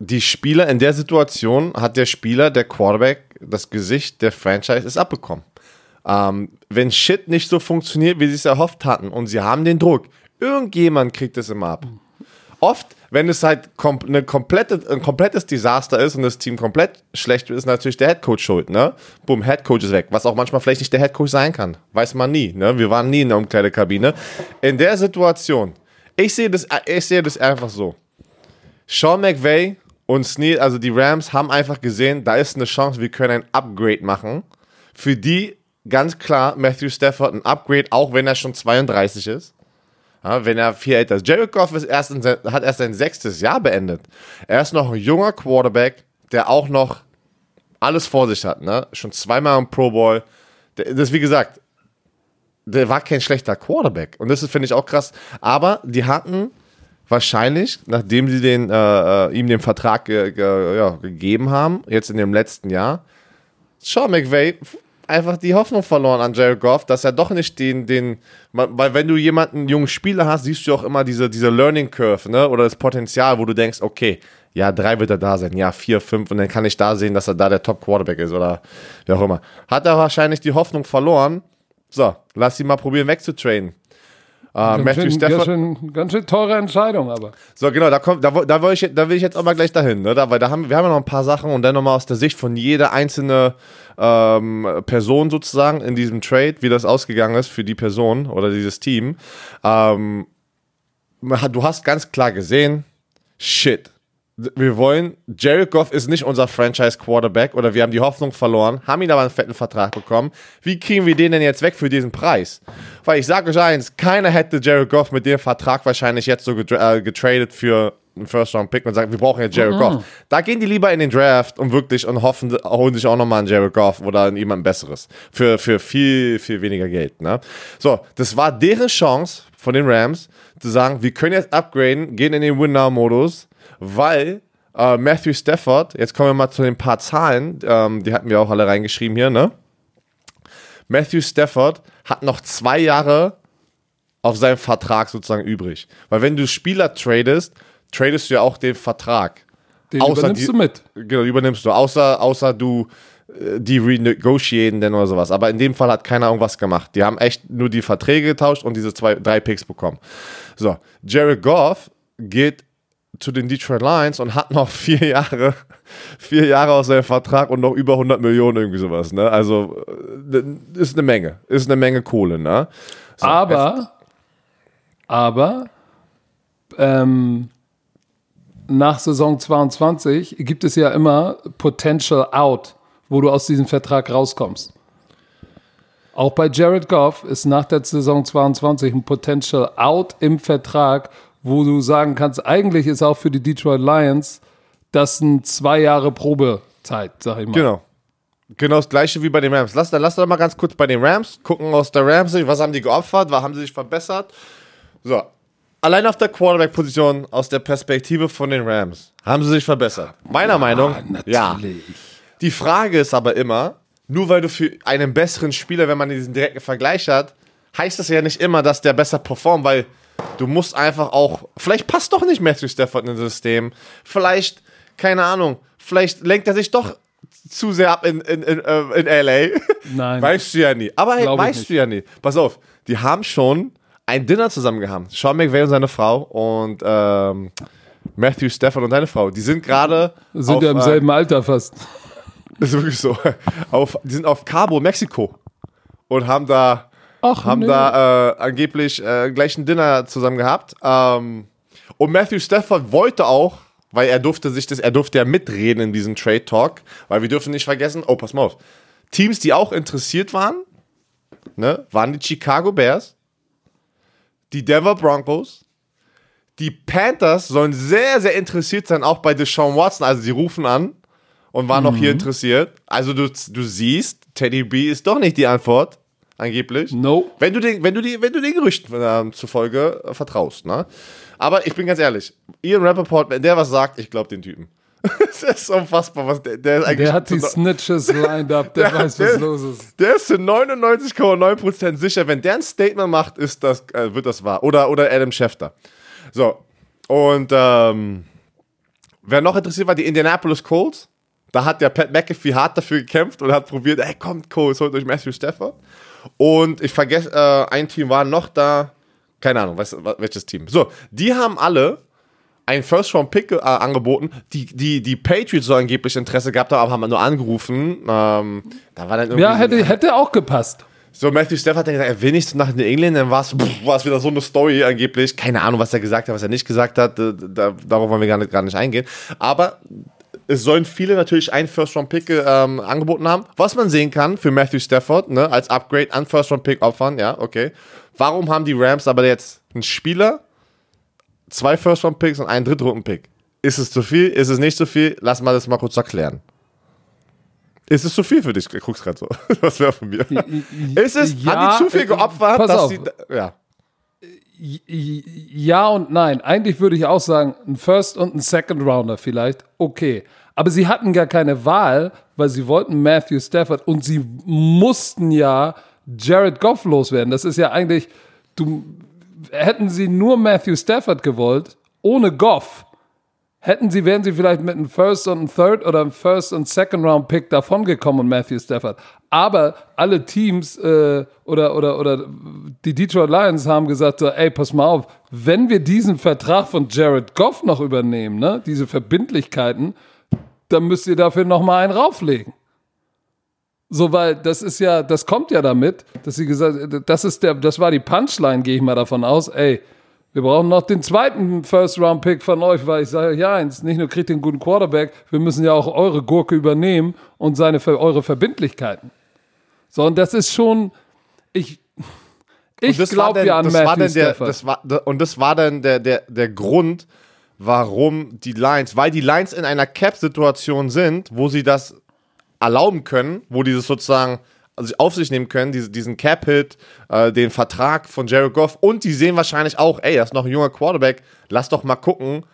die Spieler in der Situation hat der Spieler, der Quarterback, das Gesicht der Franchise ist abbekommen. Ähm, wenn Shit nicht so funktioniert, wie sie es erhofft hatten und sie haben den Druck, irgendjemand kriegt es immer ab. Oft, wenn es halt kom eine komplette, ein komplettes Desaster ist und das Team komplett schlecht wird, ist natürlich der Headcoach schuld, ne? Boom, Headcoach ist weg. Was auch manchmal vielleicht nicht der Headcoach sein kann. Weiß man nie, ne? Wir waren nie in der Umkleidekabine. In der Situation, ich sehe das, ich sehe das einfach so. Sean McVay und Snead, also die Rams, haben einfach gesehen, da ist eine Chance, wir können ein Upgrade machen. Für die ganz klar Matthew Stafford ein Upgrade, auch wenn er schon 32 ist. Ja, wenn er viel älter ist. Jared Goff ist erst in hat erst sein sechstes Jahr beendet. Er ist noch ein junger Quarterback, der auch noch alles vor sich hat. Ne? Schon zweimal im Pro Bowl. Das ist wie gesagt, der war kein schlechter Quarterback. Und das finde ich, auch krass. Aber die hatten wahrscheinlich, nachdem sie den, äh, äh, ihm den Vertrag ge, ge, ja, gegeben haben, jetzt in dem letzten Jahr, Sean McVay einfach die Hoffnung verloren an Jared Goff, dass er doch nicht den, den, weil wenn du jemanden, jungen Spieler hast, siehst du auch immer diese, diese Learning Curve, ne, oder das Potenzial, wo du denkst, okay, ja, drei wird er da sein, ja, vier, fünf, und dann kann ich da sehen, dass er da der Top Quarterback ist, oder wie auch immer. Hat er wahrscheinlich die Hoffnung verloren, so, lass ihn mal probieren wegzutrainen. Ganz Matthew schön, Stafford. ganz, schön, ganz schön teure Entscheidung, aber. So, genau, da, kommt, da, da, will ich, da will ich jetzt auch mal gleich dahin, ne? da, weil da haben, wir haben ja noch ein paar Sachen und dann nochmal aus der Sicht von jeder einzelne ähm, Person sozusagen in diesem Trade, wie das ausgegangen ist für die Person oder dieses Team. Ähm, du hast ganz klar gesehen, shit. Wir wollen, Jared Goff ist nicht unser Franchise-Quarterback oder wir haben die Hoffnung verloren, haben ihn aber einen fetten Vertrag bekommen. Wie kriegen wir den denn jetzt weg für diesen Preis? Weil ich sage euch eins, keiner hätte Jared Goff mit dem Vertrag wahrscheinlich jetzt so äh, getradet für einen First-Round-Pick und sagen, wir brauchen jetzt Jared Goff. Da gehen die lieber in den Draft und wirklich und hoffen, holen sich auch nochmal einen Jared Goff oder jemand Besseres. Für, für viel, viel weniger Geld. Ne? So, das war deren Chance von den Rams, zu sagen, wir können jetzt upgraden, gehen in den Win-Now-Modus, weil äh, Matthew Stafford, jetzt kommen wir mal zu den paar Zahlen, ähm, die hatten wir auch alle reingeschrieben hier, ne? Matthew Stafford hat noch zwei Jahre auf seinem Vertrag sozusagen übrig. Weil wenn du Spieler tradest, tradest du ja auch den Vertrag. Den Außer übernimmst die- du mit. Genau, übernimmst du. Außer, außer du äh, die renegotiaten denn oder sowas. Aber in dem Fall hat keiner irgendwas gemacht. Die haben echt nur die Verträge getauscht und diese zwei, drei Picks bekommen. So, Jared Goff geht zu den Detroit Lions und hat noch vier Jahre, vier Jahre aus seinem Vertrag und noch über 100 Millionen irgendwie sowas. Ne? Also äh, ist eine Menge, ist eine Menge Kohle. Ne? So, aber, aber, ähm, nach Saison 22 gibt es ja immer Potential Out, wo du aus diesem Vertrag rauskommst. Auch bei Jared Goff ist nach der Saison 22 ein Potential Out im Vertrag, wo du sagen kannst, eigentlich ist auch für die Detroit Lions das ein zwei Jahre Probezeit, sag ich mal. Genau. Genau das gleiche wie bei den Rams. Lass, dann lass doch mal ganz kurz bei den Rams gucken aus der Rams, was haben die geopfert, was haben sie sich verbessert. So. Allein auf der Quarterback-Position aus der Perspektive von den Rams haben sie sich verbessert. Meiner Meinung, ja. Die Frage ist aber immer, nur weil du für einen besseren Spieler, wenn man diesen direkten Vergleich hat, heißt das ja nicht immer, dass der besser performt, weil du musst einfach auch, vielleicht passt doch nicht Matthew Stafford in das System, vielleicht, keine Ahnung, vielleicht lenkt er sich doch zu sehr ab in, in, in, äh, in LA. Nein. Weißt du ja nie. Aber hey, weißt nicht. du ja nie. Pass auf, die haben schon ein Dinner zusammen gehabt. Sean McVay und seine Frau und ähm, Matthew Stafford und seine Frau. Die sind gerade Sind ja im äh, selben Alter fast. das ist wirklich so. Auf, die sind auf Cabo, Mexiko. Und haben da, Ach, haben nee. da äh, angeblich äh, gleich ein Dinner zusammen gehabt. Ähm, und Matthew Stafford wollte auch, weil er durfte sich das, er durfte ja mitreden in diesem Trade Talk, weil wir dürfen nicht vergessen, oh, pass mal auf. Teams, die auch interessiert waren, ne, waren die Chicago Bears, die Denver Broncos, die Panthers sollen sehr, sehr interessiert sein, auch bei Deshaun Watson. Also sie rufen an und waren auch hier interessiert. Also du, du siehst, Teddy B ist doch nicht die Antwort, angeblich. No. Wenn du den, wenn du die, wenn du den Gerüchten ähm, zufolge äh, vertraust, ne? Aber ich bin ganz ehrlich, Ian Rappaport, wenn der was sagt, ich glaube den Typen. das ist unfassbar, was der, der ist eigentlich. Der hat die Snitches lined up, der, Der- weiß, was der- los ist. der ist zu 99,9% sicher, wenn der ein Statement macht, ist das, äh, wird das wahr. Oder, oder Adam Schefter. So. Und ähm, wer noch interessiert war, die Indianapolis Colts. Da hat der Pat McAfee hart dafür gekämpft und hat probiert, ey, kommt Colts, holt euch Matthew Stafford. Und ich vergesse, äh, ein Team war noch da. Keine Ahnung, was, welches Team. So, die haben alle einen First-Round-Pick äh, angeboten. Die, die, die Patriots so angeblich Interesse gehabt haben, aber haben nur angerufen. Ähm, da war dann irgendwie Ja, so- hätte, hätte auch gepasst. so, Matthew Stafford hat dann gesagt, er will nicht nach New England, dann war es war es wieder so eine Story angeblich. Keine Ahnung, was er gesagt hat, was er nicht gesagt hat. Da, da, darauf wollen wir gar nicht, gar nicht eingehen. Aber es sollen viele natürlich einen First-Round-Pick ähm, angeboten haben. Was man sehen kann für Matthew Stafford, ne, als Upgrade an First-Round-Pick opfern, ja, okay. Warum haben die Rams aber jetzt einen Spieler, zwei First-Round-Picks und einen Drittrunden-Pick? Ist es zu viel? Ist es nicht zu viel? Lass mal das mal kurz erklären. Ist es zu viel für dich? Du guckst gerade so. Was wäre von mir? Ist es? Ja, haben die zu viel äh, geopfert, pass dass auf. sie. Ja. Ja und nein. Eigentlich würde ich auch sagen, ein First und ein Second Rounder vielleicht. Okay. Aber sie hatten gar keine Wahl, weil sie wollten Matthew Stafford und sie mussten ja Jared Goff loswerden. Das ist ja eigentlich, du, hätten sie nur Matthew Stafford gewollt, ohne Goff, hätten sie, wären sie vielleicht mit einem First und einem Third oder einem First und Second Round Pick davongekommen und Matthew Stafford. Aber alle Teams äh, oder, oder, oder die Detroit Lions haben gesagt so, ey, pass mal auf, wenn wir diesen Vertrag von Jared Goff noch übernehmen, ne, diese Verbindlichkeiten, dann müsst ihr dafür noch mal einen rauflegen. So, weil das ist ja, das kommt ja damit, dass sie gesagt, das ist der, das war die Punchline, gehe ich mal davon aus, ey, wir brauchen noch den zweiten First-Round-Pick von euch, weil ich sage, ja, nicht nur kriegt ihr einen guten Quarterback, wir müssen ja auch eure Gurke übernehmen und seine, eure Verbindlichkeiten. So, und das ist schon, ich, ich glaube ja an das Matthew war denn der, das war, Und das war dann der, der, der Grund, warum die Lions, weil die Lions in einer Cap-Situation sind, wo sie das erlauben können, wo die das sozusagen also auf sich nehmen können, diese, diesen Cap-Hit, äh, den Vertrag von Jared Goff und die sehen wahrscheinlich auch, ey, das ist noch ein junger Quarterback, lass doch mal gucken,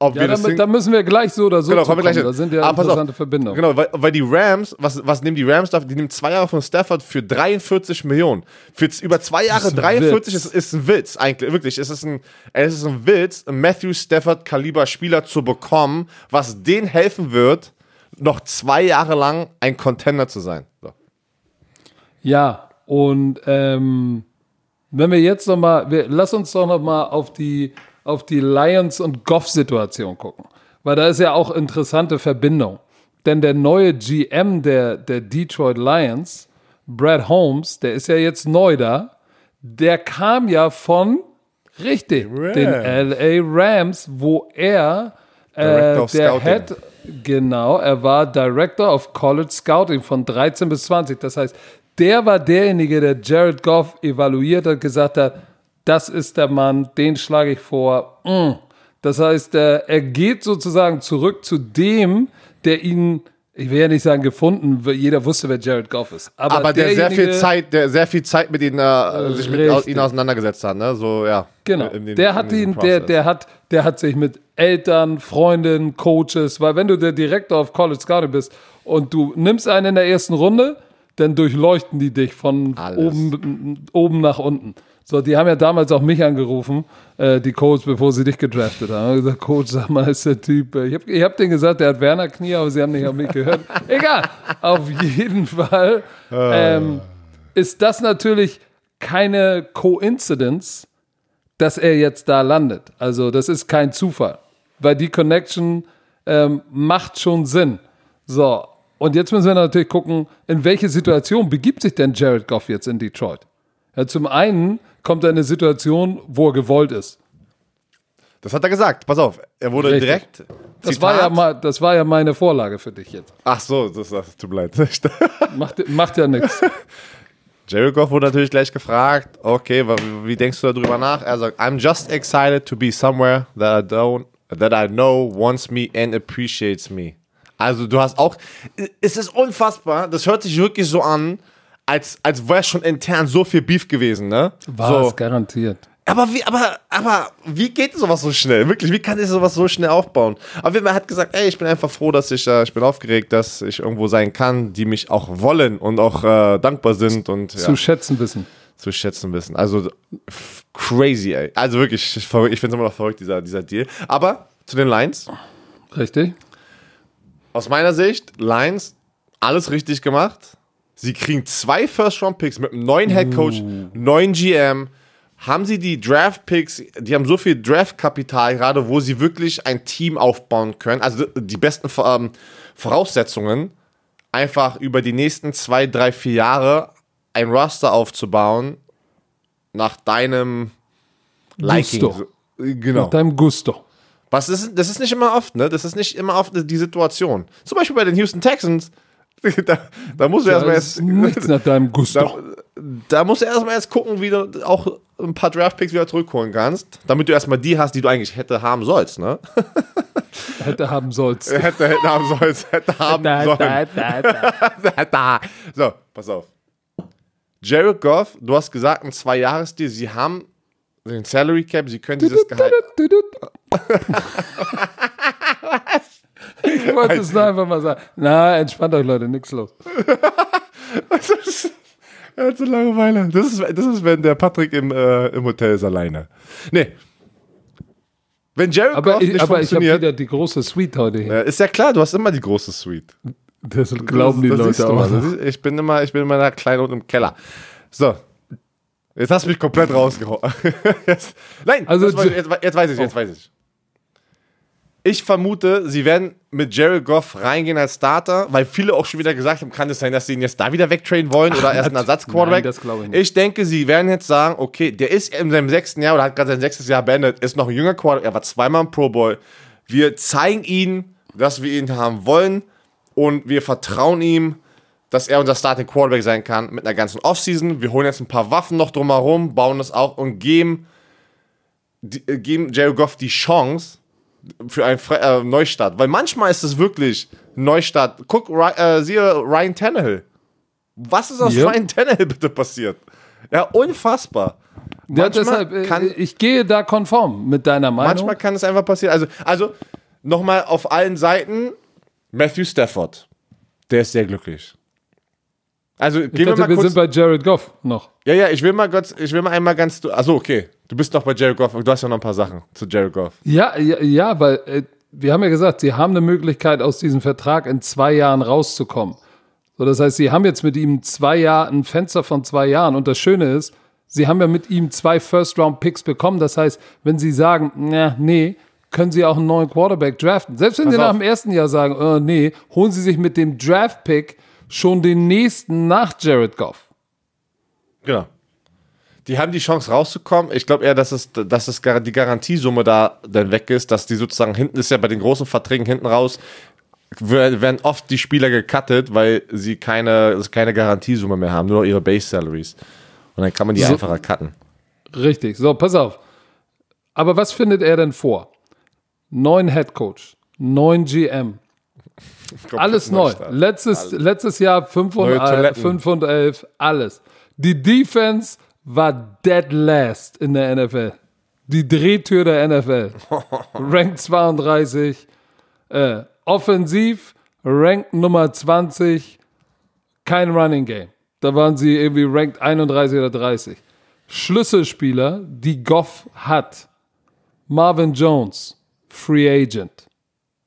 ob ja, wir das damit, da müssen wir gleich so oder so Genau, kommen gleich. Da sind ja auf. interessante Verbindungen. Genau, weil, weil die Rams, was, was nehmen die Rams da? Die nehmen zwei Jahre von Stafford für 43 Millionen. Für über zwei Jahre ist ein 43 Witz. ist, ist ein Witz, eigentlich. Wirklich, es ist ein, es ist ein Witz, einen Matthew Stafford-Kaliber-Spieler zu bekommen, was denen helfen wird, noch zwei Jahre lang ein Contender zu sein. So. Ja, und ähm, wenn wir jetzt noch mal, wir, lass uns doch noch mal auf die, auf die Lions und Goff-Situation gucken, weil da ist ja auch interessante Verbindung. Denn der neue GM der, der Detroit Lions, Brad Holmes, der ist ja jetzt neu da, der kam ja von, richtig, den LA Rams, wo er äh, der. Head Genau, er war Director of College Scouting von 13 bis 20. Das heißt, der war derjenige, der Jared Goff evaluiert hat, gesagt hat, das ist der Mann, den schlage ich vor. Mm. Das heißt, äh, er geht sozusagen zurück zu dem, der ihn, ich will ja nicht sagen gefunden, jeder wusste, wer Jared Goff ist. Aber, Aber der sehr viel Zeit, der sehr viel Zeit mit ihnen, äh, sich mit Richtig. ihnen auseinandergesetzt hat, ne? So, ja. Genau. In dem- der in hat ihn, der, der hat, der hat sich mit Eltern, Freunden, Coaches, weil wenn du der Direktor auf College Scouting bist und du nimmst einen in der ersten Runde, dann durchleuchten die dich von Alles. oben, oben nach unten. So, die haben ja damals auch mich angerufen, äh, die Coach, bevor sie dich gedraftet haben. Haben gesagt, Coach, sag mal, ist der Typ. äh, Ich habe ich hab denen gesagt, der hat Werner Knie, aber sie haben nicht auf mich gehört. Egal. Auf jeden Fall ähm, ist das natürlich keine Coincidence, dass er jetzt da landet. Also das ist kein Zufall, weil die Connection ähm, macht schon Sinn. So, und jetzt müssen wir natürlich gucken, in welche Situation begibt sich denn Jared Goff jetzt in Detroit? Ja, zum einen kommt er in eine Situation, wo er gewollt ist. Das hat er gesagt. Pass auf, er wurde Richtig. direkt. Das war, ja Zitat- mal, das war ja meine Vorlage für dich jetzt. Ach so, das, das tut mir leid. Macht, macht ja nichts. Jared Goff wurde natürlich gleich gefragt, okay, wie denkst du darüber nach? Er sagt, I'm just excited to be somewhere that I don't, that I know wants me and appreciates me. Also du hast auch, es ist unfassbar, das hört sich wirklich so an, als, als wäre schon intern so viel Beef gewesen, ne? War so. es garantiert. Aber wie, aber, aber wie geht sowas so schnell? Wirklich, wie kann ich sowas so schnell aufbauen? Aber er hat gesagt, ey, ich bin einfach froh, dass ich, äh, ich bin aufgeregt, dass ich irgendwo sein kann, die mich auch wollen und auch äh, dankbar sind und ja, Zu schätzen wissen. zu schätzen wissen. Also crazy, ey. Also wirklich, ich, ich finde es immer noch verrückt, dieser, dieser Deal. Aber zu den Lions, Richtig? Aus meiner Sicht, Lions, alles richtig gemacht. Sie kriegen zwei First-Round-Picks mit einem neuen Headcoach, neuen GM. Haben sie die Draft-Picks, die haben so viel Draft-Kapital gerade, wo sie wirklich ein Team aufbauen können. Also die besten ähm, Voraussetzungen, einfach über die nächsten zwei, drei, vier Jahre ein Roster aufzubauen, nach deinem Liking. Gusto. Genau. Nach deinem Gusto. Was ist, das ist nicht immer oft, ne? Das ist nicht immer oft die Situation. Zum Beispiel bei den Houston Texans. Da, da musst du erstmal erst. nichts nach deinem Gusto. Da, da musst du erstmal erst gucken, wie du auch ein paar Draftpicks wieder zurückholen kannst, damit du erstmal die hast, die du eigentlich hätte haben sollst, ne? hätte haben sollst. hätte, hätte haben sollst, hätte haben Da, sollen. da. So, pass auf. Jared Goff, du hast gesagt, ein Zwei-Jahres-Deal, sie haben den Salary Cap, sie können dieses Gehalt. Ich wollte es nur einfach mal sagen. Na, entspannt euch, Leute, nix los. Er hat so Langeweile. Das ist, das ist wenn der Patrick im, äh, im Hotel ist alleine. Nee. Wenn Jared Aber Goff ich, nicht aber ich habe funktioniert, wieder die große Suite heute hier. Ist ja klar, du hast immer die große Suite. Das glauben die das Leute auch. Das ist- Ich bin immer, ich bin in meiner kleinen unten im Keller. So. Jetzt hast du mich komplett rausgehauen. Nein, Also das war, jetzt, jetzt weiß ich, jetzt weiß ich. Ich vermute, sie werden mit Jared Goff reingehen als Starter, weil viele auch schon wieder gesagt haben, kann es sein, dass sie ihn jetzt da wieder wegtrainen wollen oder erst einen Ersatz-Quarterback? Nein, das glaube ich nicht. Ich denke, sie werden jetzt sagen, okay, der ist in seinem sechsten Jahr oder hat gerade sein sechstes Jahr beendet, ist noch ein junger Quarterback, er war zweimal im Pro Bowl. Wir zeigen ihm, dass wir ihn haben wollen und wir vertrauen ihm, dass er unser Starting Quarterback sein kann mit einer ganzen Offseason. Wir holen jetzt ein paar Waffen noch drumherum, bauen das auf und geben, die, äh, geben Jared Goff die Chance für einen Fre äh, Neustart. Weil manchmal ist es wirklich Neustart. Guck, äh, siehe Ryan Tannehill. Was ist aus Ja. Ryan Tannehill bitte passiert? Ja, unfassbar. Ja, deshalb, äh, kann- ich gehe da konform mit deiner Meinung. Manchmal kann es einfach passieren. Also, also nochmal auf allen Seiten, Matthew Stafford. Der ist sehr glücklich. Also gehen wir mal wir kurz. sind bei Jared Goff noch. ja, ja, ich will mal kurz, ich will mal einmal ganz. Achso, okay. Du bist noch bei Jared Goff. Du hast ja noch ein paar Sachen zu Jared Goff. Ja, ja, ja weil äh, wir haben ja gesagt, sie haben eine Möglichkeit, aus diesem Vertrag in zwei Jahren rauszukommen. So, das heißt, sie haben jetzt mit ihm zwei Jahre, ein Fenster von zwei Jahren. Und das Schöne ist, sie haben ja mit ihm zwei First-Round-Picks bekommen. Das heißt, wenn sie sagen, na, nee, können sie auch einen neuen Quarterback draften. Selbst wenn Pass sie nach auf. dem ersten Jahr sagen, äh, nee, holen sie sich mit dem Draft-Pick schon den nächsten nach Jared Goff. Genau. Die haben die Chance rauszukommen. Ich glaube eher, dass es, dass es die Garantiesumme da dann weg ist, dass die sozusagen hinten ist ja bei den großen Verträgen hinten raus, wer- werden oft die Spieler gecuttet, weil sie keine, keine Garantiesumme mehr haben, nur noch ihre Base Salaries. Und dann kann man die So- einfacher cutten. Richtig. So, pass auf. Aber was findet er denn vor? Neuen Head Coach, neuen GM, alles neu. Letztes, letztes Jahr 5 und, Neue äh, Toiletten. 5 und 11, alles. Die Defense war dead last in der NFL. Die Drehtür der NFL. Rank 32. Äh, offensiv, Rank Nummer 20. Kein Running Game. Da waren sie irgendwie ranked 31 oder 30. Schlüsselspieler, die Goff hat. Marvin Jones, Free Agent.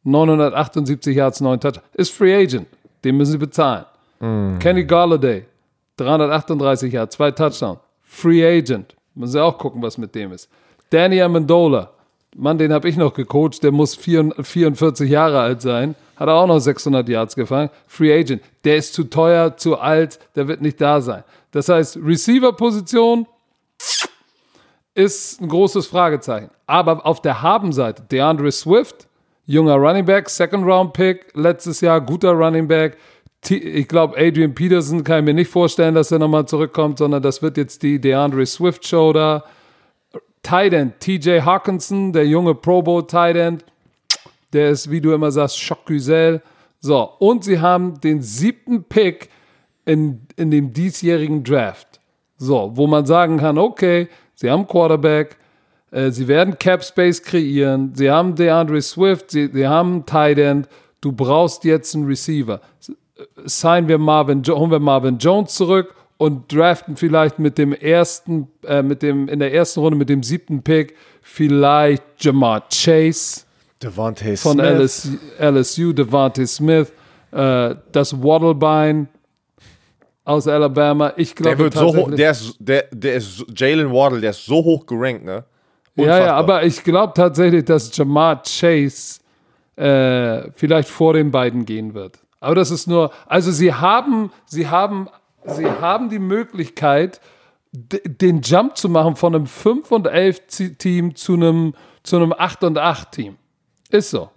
978 Yards, 9 Touch. Ist Free Agent. Den müssen sie bezahlen. Kenny Galladay, 338 Yards, 2 Touchdowns. Free Agent. Müssen sie auch gucken, was mit dem ist. Danny Amendola. Mann, den habe ich noch gecoacht. Der muss 44 Jahre alt sein. Hat er auch noch 600 Yards gefangen. Free Agent. Der ist zu teuer, zu alt. Der wird nicht da sein. Das heißt, Receiver-Position ist ein großes Fragezeichen. Aber auf der Habenseite, DeAndre Swift, junger Running Back, Second Round Pick, letztes Jahr guter Running Back. Ich glaube, Adrian Peterson kann ich mir nicht vorstellen, dass er nochmal zurückkommt, sondern das wird jetzt die DeAndre Swift Show da. Tight End, TJ Hawkinson, der junge Pro Bowl Tight End. Der ist, wie du immer sagst, Schock Güzel. So, und sie haben den siebten Pick in, in dem diesjährigen Draft. So, wo man sagen kann, okay, sie haben Quarterback, äh, sie werden Cap Space kreieren, sie haben DeAndre Swift, sie, sie haben einen Tight End, du brauchst jetzt einen Receiver. Äh, Signen wir Marvin, holen wir Marvin Jones zurück und draften vielleicht mit dem ersten, äh, mit dem, in der ersten Runde mit dem siebten Pick vielleicht Jamar Chase Devontae von LSU, LSU Devontae Smith, äh, das Waddlebein aus Alabama. Ich glaube Der wird so hoch, der ist, der, der ist, so- Jalen Waddle, der ist so hoch gerankt, ne? Ja, ja, aber ich glaube tatsächlich, dass Jamar Chase äh, vielleicht vor den beiden gehen wird. Aber das ist nur, also sie haben, sie haben, sie haben die Möglichkeit, den Jump zu machen von einem 5 und 11 Zi- Team zu einem, zu einem 8 und 8 Team. Ist so.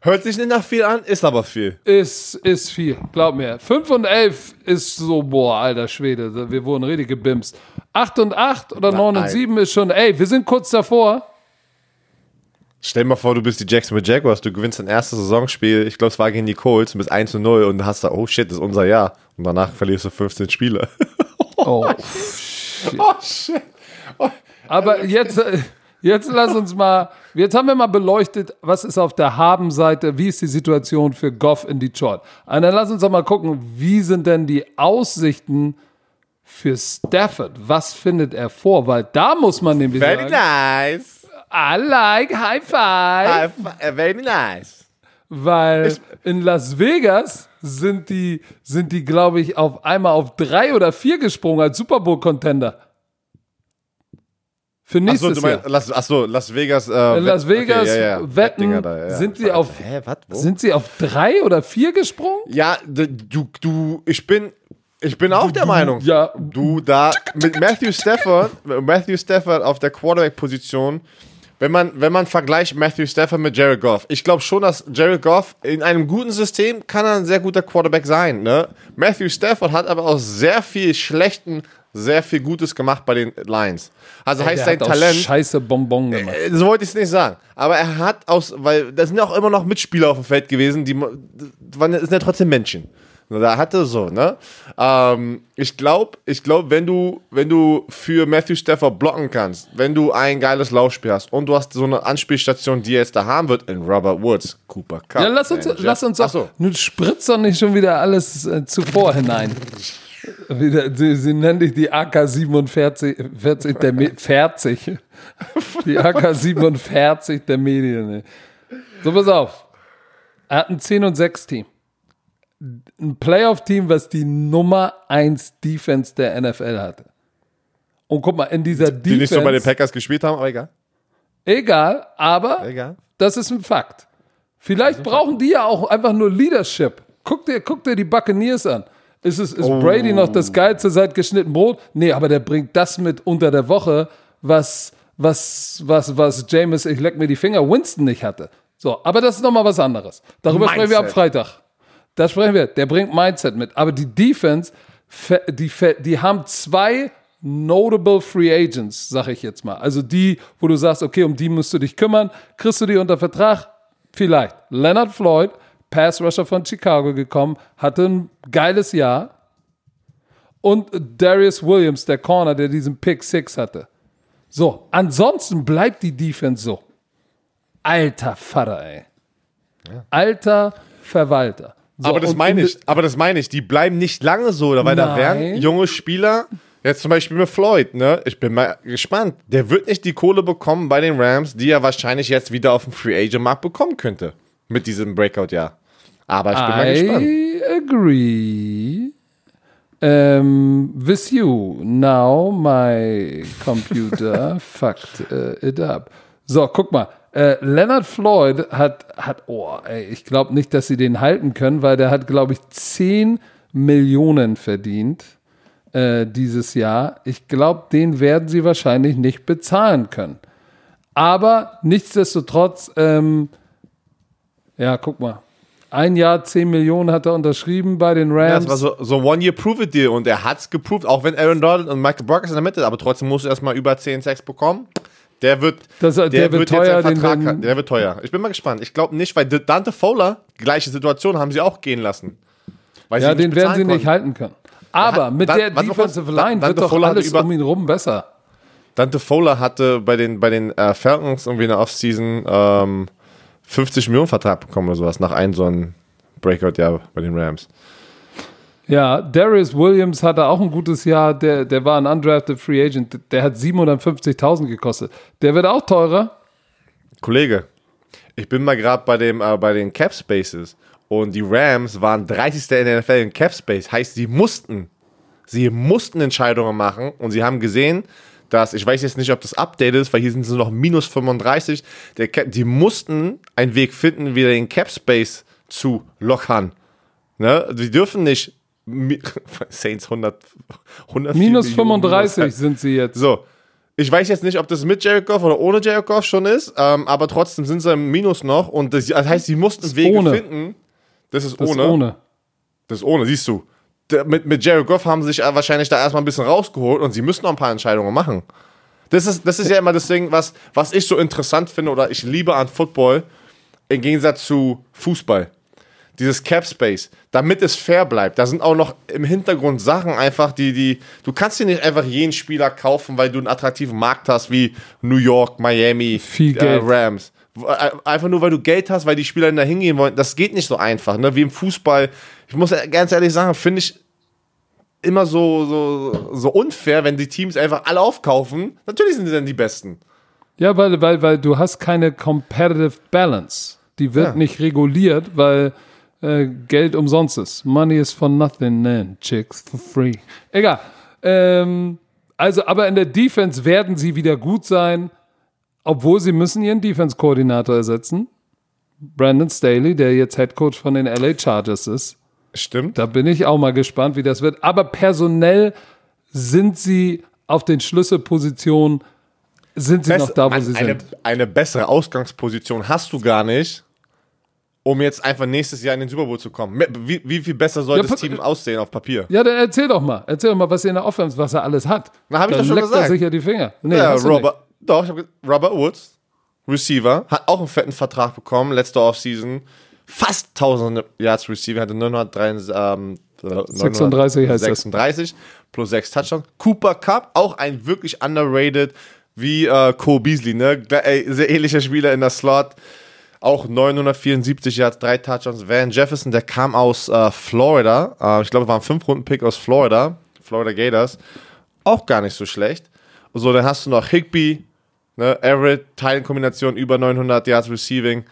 Hört sich nicht nach viel an, ist aber viel. Ist, ist viel, glaub mir. 5 und 11 ist so, boah, alter Schwede, wir wurden richtig gebimst. 8 und 8 oder 9 und Nein. 7 ist schon, ey, wir sind kurz davor. Stell dir mal vor, du bist die Jacksonville Jaguars, du gewinnst dein erstes Saisonspiel, ich glaube, es war gegen die Colts, und bist 1 zu 0 und hast da, oh shit, das ist unser Jahr. Und danach verlierst du 15 Spiele. Oh, oh shit. Aber jetzt, äh, jetzt lass uns mal, jetzt haben wir mal beleuchtet, was ist auf der Habenseite, wie ist die Situation für Goff in Detroit. Und dann lass uns doch mal gucken, wie sind denn die Aussichten für Stafford? Was findet er vor? Weil da muss man nämlich Very sagen, nice. I like High Five. Uh, very nice. Weil in Las Vegas sind die, sind die glaube ich, auf einmal auf drei oder vier gesprungen als Super Bowl-Contender. Für Achso, nächstes du meinst, Jahr. Las, achso, Las Vegas. Äh, In Las Vegas okay, ja, ja. wetten, da, ja. sind sie auf, Hä? Wo? sind sie auf drei oder vier gesprungen? Ja, du, du, ich bin, ich bin auch der Meinung. ja. Du da mit Matthew Stafford, Matthew Stafford auf der Quarterback-Position, wenn man, wenn man vergleicht Matthew Stafford mit Jared Goff, ich glaube schon, dass Jared Goff in einem guten System kann er ein sehr guter Quarterback sein. Ne? Matthew Stafford hat aber aus sehr viel Schlechten sehr viel Gutes gemacht bei den Lions. Also heißt Der sein Talent. scheiße Bonbon gemacht. Äh, So wollte ich es nicht sagen. Aber er hat aus, weil da sind ja auch immer noch Mitspieler auf dem Feld gewesen, die waren, sind ja trotzdem Menschen. Da hatte so, ne? Ähm, ich glaube, ich glaube, wenn du, wenn du für Matthew Stafford blocken kannst, wenn du ein geiles Laufspiel hast und du hast so eine Anspielstation, die er jetzt da haben wird, in Robert Woods, Cooper Cup. Ja, lass uns, Aaron lass uns auch. So. Nun spritzt doch nicht schon wieder alles äh, zuvor hinein. Sie, sie nennen dich die AK-47 40 der Me 40. Die AK-47 der Medien. So, pass auf. Er hat ein 10 und 6 Team. Ein Playoff-Team, was die Nummer 1 Defense der NFL hatte. Und guck mal, in dieser Defense. Die nicht so bei den Packers gespielt haben, aber egal. egal, aber Egal. das ist ein Fakt. Vielleicht brauchen die ja auch einfach nur Leadership. Guck dir, guck dir die Buccaneers an. Ist, es, ist Brady noch das Geilste seit geschnitten Brot? Nee, aber der bringt das mit unter der Woche, was, was, was, was James, ich leck mir die Finger, Winston nicht hatte. So, aber das ist nochmal was anderes. Darüber sprechen wir am Mindset. Freitag. Da sprechen wir. Der bringt Mindset mit. Aber die Defense, fe- die, die haben zwei notable Free Agents, sag ich jetzt mal. Also die, wo du sagst, okay, um die musst du dich kümmern. Kriegst du die unter Vertrag? Vielleicht. Leonard Floyd, Pass Rusher von Chicago gekommen, hatte ein geiles Jahr. Und Darius Williams, der Corner, der diesen Pick Six hatte. So, ansonsten bleibt die Defense so. Alter Vater, ey. Alter Verwalter. So, aber das meine in- ich, aber das meine ich, die bleiben nicht lange so, weil da Nein. werden junge Spieler, jetzt zum Beispiel mit Floyd, ne? Ich bin mal gespannt. Der wird nicht die Kohle bekommen bei den Rams, die er wahrscheinlich jetzt wieder auf dem Free Agent Markt bekommen könnte. Mit diesem Breakout-Jahr. Aber ich bin mal gespannt. I agree. Um, with you. Now my computer fucked uh, it up. So, guck mal. Äh, Leonard Floyd hat, hat oh, ey, ich glaube nicht, dass sie den halten können, weil der hat, glaube ich, 10 Millionen verdient äh, dieses Jahr. Ich glaube, den werden sie wahrscheinlich nicht bezahlen können. Aber nichtsdestotrotz, ähm, ja, guck mal. Ein Jahr 10 Millionen hat er unterschrieben bei den Ja, Rams. das war so, so ein One-Year-Prove-It-Deal und er hat's geproved, auch wenn Aaron Donald und Michael Brockers in der Mitte, aber trotzdem musst du erstmal über 10 Sacks bekommen. Der wird, Das- der wird teuer, einen den Vertrag haben. Der wird teuer. Ich bin mal gespannt. Ich glaube nicht, weil Dante Fowler, gleiche Situation, haben sie auch gehen lassen. Ja, den werden sie bezahlen nicht konnten. halten können. Aber hat- mit Dan- der. Defensive Line wird doch hatte alles über- um ihn rum besser. Dante Fowler hatte bei den, bei den äh, Falcons irgendwie in der Offseason ähm, 50 Millionen Vertrag bekommen oder sowas, nach einem so einem Breakout-Jahr bei den Rams. Ja, Darius Williams hatte auch ein gutes Jahr. Der, der war ein undrafted Free Agent. Der hat 750.000 gekostet. Der wird auch teurer. Kollege, ich bin mal gerade bei, dem, äh, bei den Cap Spaces und die Rams waren 30. in der NFL in Cap Space. Heißt, sie mussten, sie mussten Entscheidungen machen und sie haben gesehen, dass, ich weiß jetzt nicht, ob das Update ist, weil hier sind sie noch minus 35. Der Cap, die mussten einen Weg finden, wieder den Cap Space zu lockern. Ne? Die dürfen nicht Saints 100, 100 Minus 35 sind sie jetzt. so, ich weiß jetzt nicht, ob das mit Jared Goff oder ohne Jared Goff schon ist, ähm, aber trotzdem sind sie im Minus noch und das, das heißt, sie mussten Wege ohne. finden. Das ist Das ohne. ist ohne. Das ist ohne, siehst du. Mit, mit Jared Goff haben sie sich äh, wahrscheinlich da erstmal ein bisschen rausgeholt und sie müssen noch ein paar Entscheidungen machen. Das ist, das ist ja immer das Ding, was, was ich so interessant finde oder ich liebe an Football im Gegensatz zu Fußball. Dieses Cap Space, damit es fair bleibt. Da sind auch noch im Hintergrund Sachen einfach, die, die, du kannst dir nicht einfach jeden Spieler kaufen, weil du einen attraktiven Markt hast wie New York, Miami, äh. Rams. Äh, Einfach nur, weil du Geld hast, weil die Spieler da hingehen wollen. Das geht nicht so einfach, ne? Wie im Fußball. Ich muss ganz ehrlich sagen, finde ich immer so, so, so unfair, wenn die Teams einfach alle aufkaufen. Natürlich sind sie dann die Besten. Ja, weil, weil, weil du hast keine competitive balance. Die wird Ja. nicht reguliert, weil äh, Geld umsonst ist. Money is for nothing, then chicks for free. Egal. Ähm, also, aber in der Defense werden sie wieder gut sein, obwohl sie müssen ihren Defense-Koordinator ersetzen. Brandon Staley, der jetzt Head Coach von den LA Chargers ist. Stimmt. Da bin ich auch mal gespannt, wie das wird. Aber personell sind sie auf den Schlüsselpositionen, sind sie noch da, wo sie eine, sind. eine bessere Ausgangsposition hast du gar nicht, um jetzt einfach nächstes Jahr in den Super Bowl zu kommen. Wie, wie viel besser soll Ja, das Team aussehen auf Papier? Ja, dann erzähl doch mal. Erzähl doch mal, was ihr in der Offense, was er alles hat. Na, hab ich doch schon leckt er gesagt. sich ja die Finger. Nee, Ja, Robert, doch, ich hab, Robert Woods, Receiver, hat auch einen fetten Vertrag bekommen, letzte Offseason. Fast 1000 Yards Receiver, hatte 933, ähm, 36 heißt das. 36 plus 6 Touchdowns. Cooper Cup, auch ein wirklich underrated wie äh, Cole Beasley, ne? Sehr ähnlicher Spieler in der Slot. Auch 974 Yards, 3 Touchdowns. Van Jefferson, der kam aus äh, Florida. Äh, ich glaube, war ein 5-Runden-Pick aus Florida. Florida Gators. Auch gar nicht so schlecht. So, dann hast du noch Higby, ne? Everett, Teilenkombination über 900 Yards Receiving.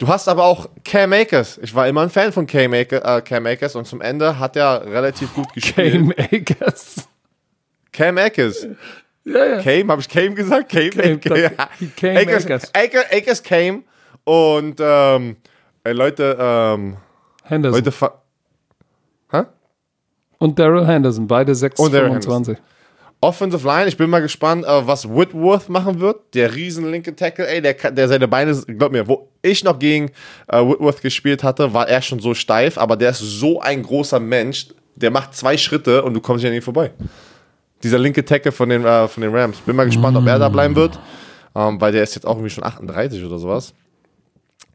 Du hast aber auch Cam Akers. Ich war immer ein Fan von Cam, Aker, äh, Cam Akers und zum Ende hat er relativ gut gespielt. Cam Akers. Cam Akers. Ja, ja. Came, habe ich Came gesagt? Came, doch. He came Akers, Akers. Akers. Akers came und ähm, ey, Leute, ähm, Henderson. Leute, Hä? Und Daryl Henderson, beide Und Darrell 6,25. Offensive Line, ich bin mal gespannt, äh, was Whitworth machen wird. Der riesen linke Tackle, ey, der, der seine Beine, glaub mir, wo ich noch gegen äh, Whitworth gespielt hatte, war er schon so steif, aber der ist so ein großer Mensch, der macht zwei Schritte und du kommst ja nicht vorbei. Dieser linke Tackle von den, äh, von den Rams. Bin mal gespannt, ob er da bleiben wird, ähm, weil der ist jetzt auch irgendwie schon 38 oder sowas.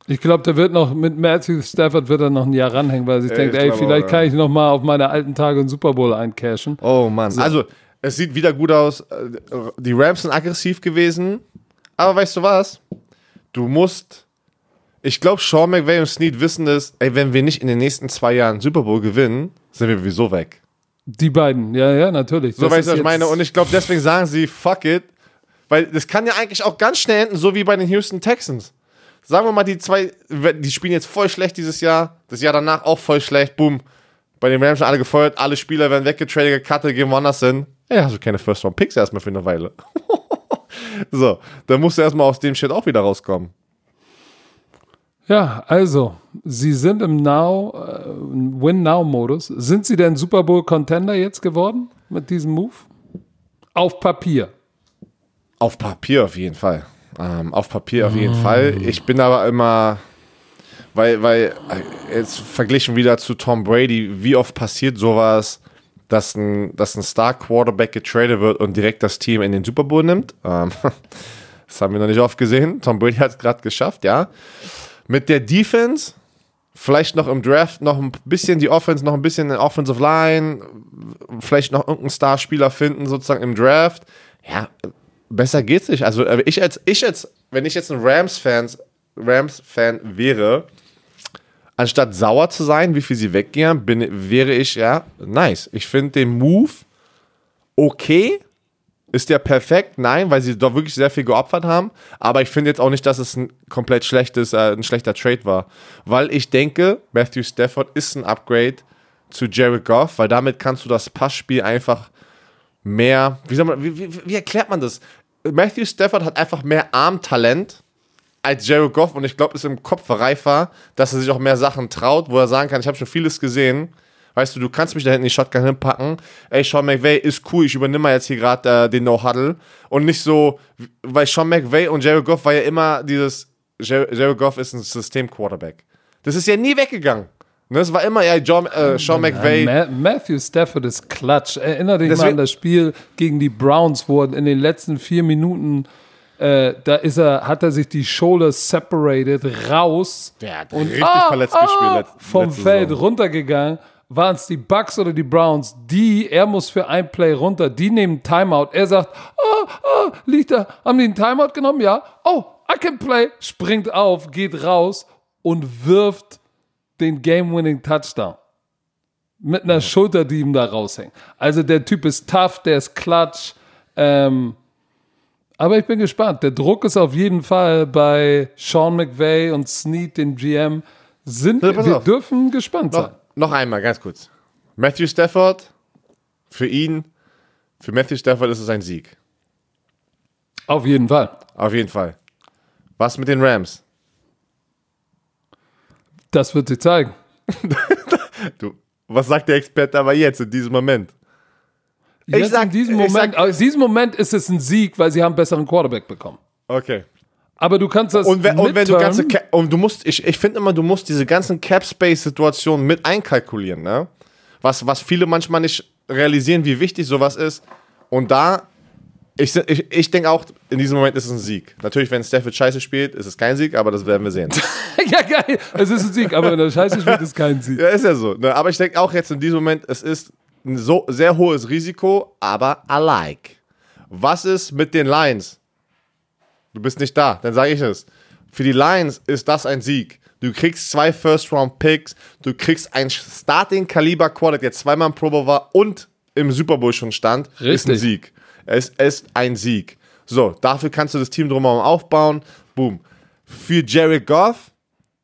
Ich glaube, der wird noch mit Matthew Stafford wird er noch ein Jahr ranhängen, weil er sich Ja, denkt, ey, vielleicht auch, kann ich noch mal auf meine alten Tage einen Super Bowl eincashen. Oh Mann. Also, es sieht wieder gut aus. Äh, Die Rams sind aggressiv gewesen. Aber weißt du was? Du musst. Ich glaube, Sean McVay und Snead wissen es, ey, wenn wir nicht in den nächsten zwei Jahren Super Bowl gewinnen, sind wir sowieso weg. Die beiden, ja, ja, natürlich. So Das weißt du, was ich meine? Und ich glaube, deswegen sagen sie, fuck it. Weil das kann ja eigentlich auch ganz schnell enden, so wie bei den Houston Texans. Sagen wir mal, die zwei, die spielen jetzt voll schlecht dieses Jahr, das Jahr danach auch voll schlecht, boom. Bei den Rams sind alle gefeuert, alle Spieler werden weggetradet, gecuttet, gehen woanders hin. Ey, hast du keine First-Round-Picks erstmal für eine Weile. so, dann musst du erstmal aus dem Shit auch wieder rauskommen. Ja, also, sie sind im Now, äh, Win-Now-Modus. Sind sie denn Super Bowl-Contender jetzt geworden mit diesem Move? Auf Papier. Auf Papier auf jeden Fall. Ähm, auf Papier auf jeden Fall. Ich bin aber immer, weil, weil, äh, jetzt verglichen wieder zu Tom Brady, wie oft passiert sowas, dass ein, dass ein Star-Quarterback getradet wird und direkt das Team in den Super Bowl nimmt? Ähm, das haben wir noch nicht oft gesehen. Tom Brady hat es gerade geschafft, ja. Mit der Defense, vielleicht noch im Draft noch ein bisschen die Offense, noch ein bisschen in Offensive Line, vielleicht noch irgendeinen Starspieler finden, sozusagen im Draft. Ja, besser geht's nicht. Also äh, ich als, ich als, wenn ich jetzt ein Rams-Fan Rams -Fan wäre, anstatt sauer zu sein, wie viel sie weggehen, bin, wäre ich, ja, nice. Ich finde den Move okay. Ist der perfekt? Nein, weil sie doch wirklich sehr viel geopfert haben. Aber ich finde jetzt auch nicht, dass es ein komplett schlechtes, äh, ein schlechter Trade war. Weil ich denke, Matthew Stafford ist ein Upgrade zu Jared Goff, weil damit kannst du das Passspiel einfach mehr, wie, man, wie, wie, wie erklärt man das? Matthew Stafford hat einfach mehr Armtalent als Jared Goff und ich glaube, ist im Kopf reifer, dass er sich auch mehr Sachen traut, wo er sagen kann, ich habe schon vieles gesehen. Weißt du, du kannst mich da hinten in die Shotgun hinpacken. Ey, Sean McVay ist cool, ich übernehme mal jetzt hier gerade äh, den No-Huddle. Und nicht so, weil Sean McVay und Jared Goff war ja immer dieses, Jared Goff ist ein System-Quarterback. Das ist ja nie weggegangen. Ne, es war immer ja John, äh, Sean McVay. Ma Matthew Stafford ist Klatsch. Erinnere dich mal Deswegen- an das Spiel gegen die Browns, wo er in den letzten vier Minuten, äh, da ist er, hat er sich die Shoulders separated, raus hat und richtig ah, verletzt ah, gespielt. letzt- vom Feld Saison. runtergegangen. Waren es die Bucks oder die Browns? Die, er muss für ein Play runter, die nehmen Timeout. Er sagt, ah, ah, liegt da, haben die einen Timeout genommen? Ja. Oh, I can play. Springt auf, geht raus und wirft den Game-Winning Touchdown. Mit einer Schulter, die ihm da raushängt. Also der Typ ist tough, der ist klatsch. Ähm, Aber ich bin gespannt. Der Druck ist auf jeden Fall bei Sean McVay und Snead, den GM. Sind, Ja, pass wir auf. dürfen gespannt Noch, sein. noch einmal, ganz kurz. Matthew Stafford, für ihn, für Matthew Stafford ist es ein Sieg. Auf jeden Fall. Auf jeden Fall. Was mit den Rams? Das wird sich zeigen. Du, was sagt der Experte aber jetzt, in diesem Moment? Jetzt sag- in diesem ich Moment, sag- in diesem Moment ist es ein Sieg, weil sie haben einen besseren Quarterback bekommen. Okay. Aber du kannst das Und wenn, und wenn du ganze Ca- und du musst, ich, ich finde immer, du musst diese ganzen Cap-Space-Situationen mit einkalkulieren, ne? Was, was viele manchmal nicht realisieren, wie wichtig sowas ist. Und da, ich, ich, ich denke auch, in diesem Moment ist es ein Sieg. Natürlich, wenn Stafford scheiße spielt, ist es kein Sieg, aber das werden wir sehen. ja, geil. Es ist ein Sieg, aber wenn der Scheiße spielt, ist kein Sieg. ja, ist ja so. Ne? Aber ich denke auch jetzt in diesem Moment, es ist ein so sehr hohes Risiko, aber I like. Was ist mit den Lions? Du bist nicht da, dann sage ich es. Für die Lions ist das ein Sieg. Du kriegst zwei First-Round-Picks, du kriegst ein Starting-Kaliber-Quarterback, der zweimal im Pro Bowl war und im Super Bowl schon stand. Ist ein Richtig. Sieg. Es ist ein Sieg. So, dafür kannst du das Team drumherum aufbauen. Boom. Für Jared Goff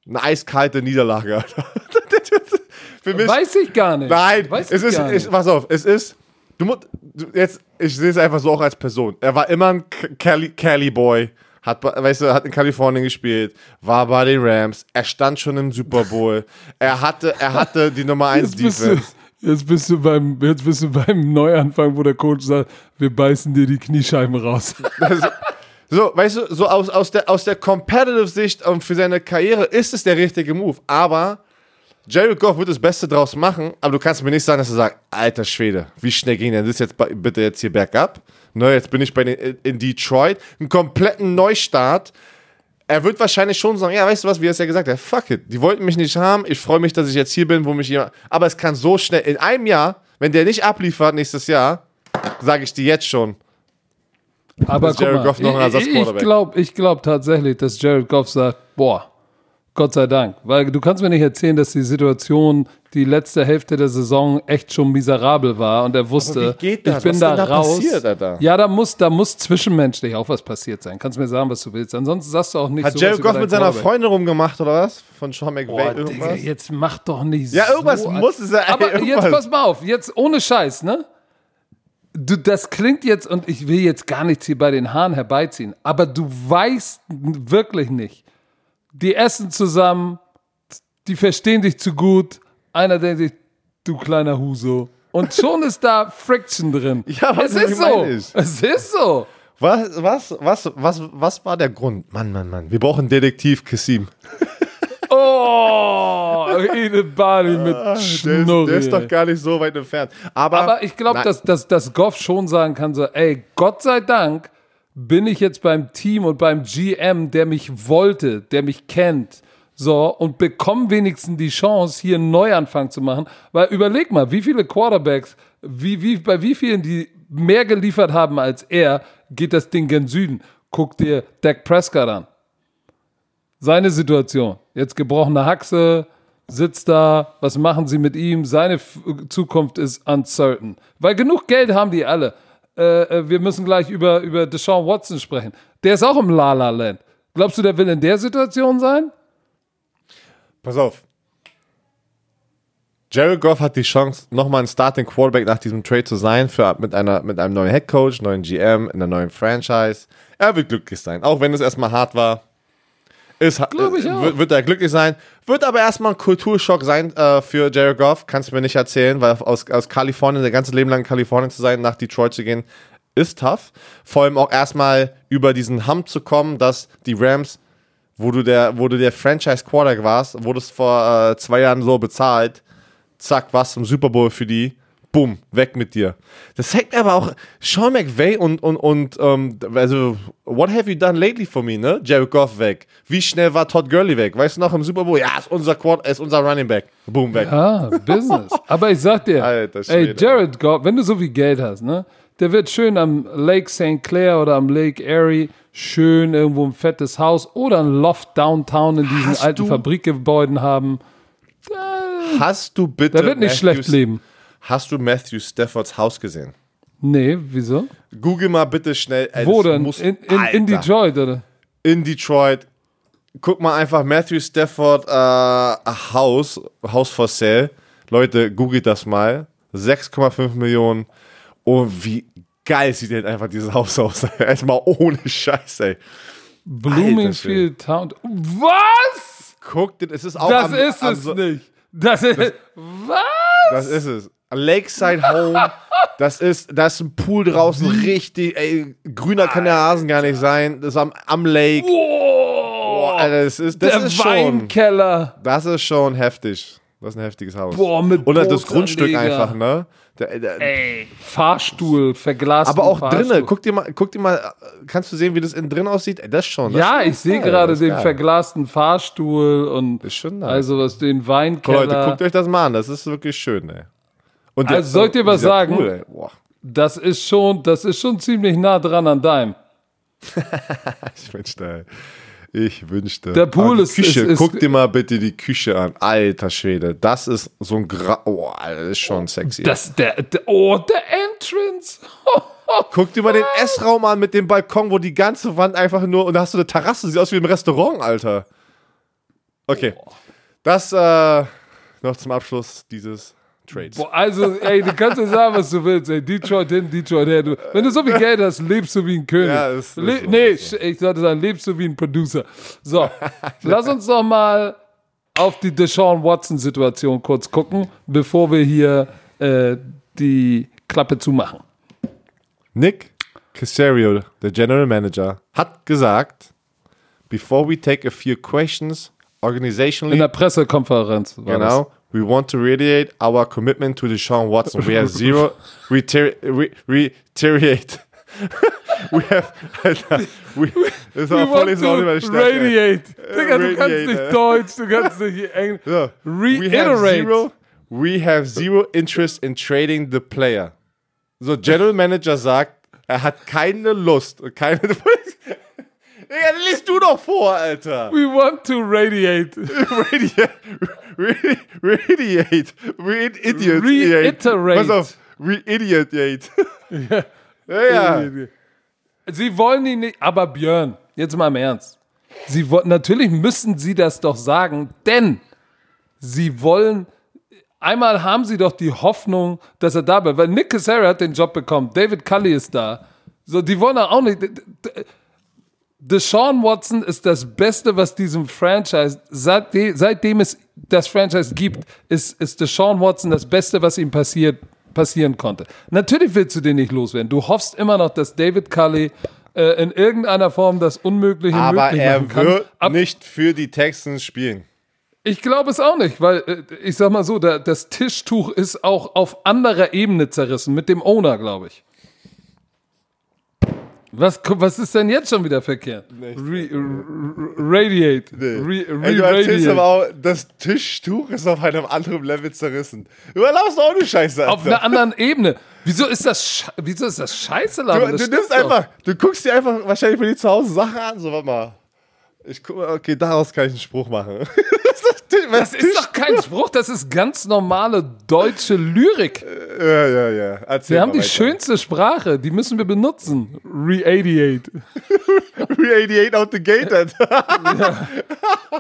eine eiskalte Niederlage. Für mich, Weiß ich gar nicht. Nein, Weiß es ich ist, gar ich, nicht. pass auf, es ist, du musst, jetzt, ich sehe es einfach so auch als Person. Er war immer ein Cali, Cali Boy, hat, weißt du, hat in Kalifornien gespielt, war bei den Rams, er stand schon im Super Bowl, er hatte, er hatte die Nummer 1 Jetzt bist, du, Defense. jetzt, bist du beim, jetzt bist du beim Neuanfang, wo der Coach sagt, wir beißen dir die Kniescheiben raus. So, weißt du, so aus, aus der, aus der Competitive-Sicht und für seine Karriere ist es der richtige Move, aber Jared Goff wird das Beste draus machen, aber du kannst mir nicht sagen, dass du sagst, alter Schwede, wie schnell ging denn das jetzt bei, bitte jetzt hier bergab? Ne, jetzt bin ich bei den, in Detroit, einen kompletten Neustart. Er wird wahrscheinlich schon sagen, ja, weißt du was, wie er es ja gesagt hat, fuck it, die wollten mich nicht haben, ich freue mich, dass ich jetzt hier bin, wo mich jemand, aber es kann so schnell, in einem Jahr, wenn der nicht abliefert nächstes Jahr, sage ich dir jetzt schon, Aber guck Jared mal, Goff noch ein ich, ich glaube ich glaub tatsächlich, dass Jared Goff sagt, boah, Gott sei Dank. Weil du kannst mir nicht erzählen, dass die Situation die letzte Hälfte der Saison echt schon miserabel war und er wusste, ich bin Was da da raus. passiert? Ja, da muss, da muss zwischenmenschlich auch was passiert sein. Kannst mir sagen, was du willst. Ansonsten sagst du auch nicht Hat Jared über Goff mit seiner Quarterback. Freundin rumgemacht oder was? Von Sean McVay Boah, Digga, irgendwas? jetzt mach doch nicht Ja, irgendwas so. muss es ja. Aber ey, jetzt irgendwas. pass mal auf, jetzt ohne Scheiß, ne? Du, das klingt jetzt, und ich will jetzt gar nichts hier bei den Haaren herbeiziehen, aber du weißt wirklich nicht. Die essen zusammen, die verstehen dich zu gut. Einer denkt sich, du kleiner Huso. Und schon ist da Friction drin. Ja, was es ist so. ich? Es ist so. Was, was, was, was, was war der Grund? Mann, Mann, Mann. Wir brauchen Detektiv Kassim. Oh, Edith Barley mit Der ist, Schnurri. der ist doch gar nicht so weit entfernt. Aber, Aber ich glaube, dass, dass, dass Goff schon sagen kann, so, ey, Gott sei Dank bin ich jetzt beim Team und beim GM, der mich wollte, der mich kennt, so, und bekomme wenigstens die Chance, hier einen Neuanfang zu machen. Weil überleg mal, wie viele Quarterbacks, wie, wie, bei wie vielen, die mehr geliefert haben als er, geht das Ding gen Süden. Guck dir Dak Prescott an. Seine Situation. Jetzt gebrochene Haxe, sitzt da, was machen sie mit ihm? Seine Zukunft ist uncertain. Weil genug Geld haben die alle. Äh, äh, wir müssen gleich über, über Deshaun Watson sprechen. Der ist auch im La-La Land. Glaubst du, der will in der Situation sein? pass auf. Jared Goff hat die Chance, nochmal ein Starting Quarterback nach diesem Trade zu sein, für, mit, einer, mit einem neuen Head Coach, neuen GM, in einer neuen Franchise. Er wird glücklich sein, auch wenn es erstmal hart war. Ist, ich äh, auch. Wird, wird er glücklich sein. Wird aber erstmal ein Kulturschock sein äh, für Jared Goff. Kannst du mir nicht erzählen, weil aus, aus Kalifornien, der ganze Leben lang in Kalifornien zu sein, nach Detroit zu gehen, ist tough. Vor allem auch erstmal über diesen Hump zu kommen, dass die Rams, wo du der, wo du der Franchise Quarterback warst, wurdest vor äh, zwei Jahren so bezahlt, zack, was zum Super Bowl für die, bumm, weg mit dir. Das zeigt mir aber auch Sean McVay und, und, und ähm, also, what have you done lately for me, ne? Jared Goff weg. Wie schnell war Todd Gurley weg? Weißt du noch im Super Bowl? Ja, ist unser Quad, ist unser Running Back. Boom, weg. Ah, Business. Aber ich sag dir, Alter ey. Jared Goff, wenn du so viel Geld hast, ne, der wird schön am Lake St. Clair oder am Lake Erie schön irgendwo ein fettes Haus oder ein Loft downtown in diesen Hast alten du- Fabrikgebäuden haben. Hast du bitte. Der wird nicht Matthews- schlecht leben. Hast du Matthew Staffords Haus gesehen? Nee, wieso? Google mal bitte schnell. Ey, Wo das denn? muss- in, in, in. Detroit, oder? in Detroit. Guck mal einfach Matthew Stafford äh, Haus, Haus for Sale. Leute, googelt das mal. 6,5 Millionen. Und wie geil sieht denn einfach dieses Haus aus. Erstmal ohne Scheiß, ey. Bloomingfield Town. Was? Guckt, es ist auch Das am- ist am es So- nicht. Das ist. was? Das ist es. Lakeside Home. Das ist, da ist ein Pool draußen, richtig, ey, grüner kann der Rasen gar nicht sein. Das ist am, am Lake. Boah, Alter, das ist, das der ist schon, Weinkeller. das ist schon heftig. Das ist ein heftiges Haus. Boah, mit Und das Bootsanleger. Grundstück einfach, ne? Der, der, Ey, Fahrstuhl, verglast. aber auch drinnen, guck dir mal, guck dir mal, äh, kannst du sehen, wie das innen drin aussieht? Ey, das schon. Das Ja, schon ich sehe gerade das den geil. verglasten Fahrstuhl und ist nice. also was den Weinkeller. Leute, guckt euch das mal an, das ist wirklich schön, ey. Und Also, soll ich dir was sagen? Pool. Das ist schon, das ist schon ziemlich nah dran an deinem. Ich wünschte, ich wünschte. Der Pool ist- Küche, ist- ist- guck dir mal bitte die Küche an. Alter Schwede, das ist so ein Gra oh, das ist schon sexy. Das, der, der, oh, der Entrance. Guck dir mal den Essraum an mit dem Balkon, wo die ganze Wand einfach nur und da hast du eine Terrasse, sieht aus wie im Restaurant, Alter. Okay. Das äh, noch zum Abschluss dieses Trades. Boah, also, ey, du kannst dir sagen, was du willst, ey. Detroit hin, Detroit her. Du, wenn du so viel Geld hast, lebst du wie ein König. Ja, das ist Le so, nee, das ich sollte sagen, lebst du wie ein Producer. So, lass uns doch mal auf die Deshaun Watson-Situation kurz gucken, bevor wir hier äh, die Klappe zumachen. Nick Casario, der General Manager, hat gesagt, before we take a few questions, In organizationally, der Pressekonferenz war das. We want to reiterate our commitment to Deshaun Watson. We have zero reiter re reiterate. we have, Alter, we, das We war want vorlesen auch to stark, radiate. Digga, du kannst radiate, nicht. Deutsch, du kannst nicht Englisch. So, we have zero, we have zero interest in trading the player. So, General Manager sagt, er hat keine Lust, keine. Digga, liest du doch vor, Alter. We want to radiate. Radiate, radi- radiate, re idiot, Reiterate. Pass auf, re-idiot, ja, ja. Sie wollen ihn nicht, aber Björn, jetzt mal im Ernst. Sie wollen, natürlich müssen sie das doch sagen, denn sie wollen, einmal haben sie doch die Hoffnung, dass er da bleibt, weil Nick Casario hat den Job bekommen, David Cully ist da. So, die wollen auch nicht. Deshaun Watson ist das Beste, was diesem Franchise, seitdem, seitdem es das Franchise gibt, ist, ist Deshaun Watson das Beste, was ihm passiert, passieren konnte. Natürlich willst du den nicht loswerden. Du hoffst immer noch, dass David Cully äh, in irgendeiner Form das Unmögliche Aber möglich er machen kann. wird Ab- nicht für die Texans spielen. ich glaube es auch nicht, weil äh, ich sag mal so, der, das Tischtuch ist auch auf anderer Ebene zerrissen, mit dem Owner, glaube ich. Was, was ist denn jetzt schon wieder verkehrt? Re, radiate. Re, Ey, du erzählst aber auch, das Tischtuch ist auf einem anderen Level zerrissen. Du erlaubst auch eine Scheiße, Alter. Auf einer anderen Ebene. Wieso ist das, wieso ist das scheiße, Laden? Du, du nimmst doch. einfach, du guckst dir einfach wahrscheinlich für die zu Hause Sachen an. So, warte mal. Ich guck mal, okay, daraus kann ich einen Spruch machen. Das ist doch kein Spruch, das ist ganz normale deutsche Lyrik. Ja, ja, ja. Erzähl Wir haben mal die weiter. schönste Sprache, die müssen wir benutzen. Re-adiate. 388 out the gate, Alter.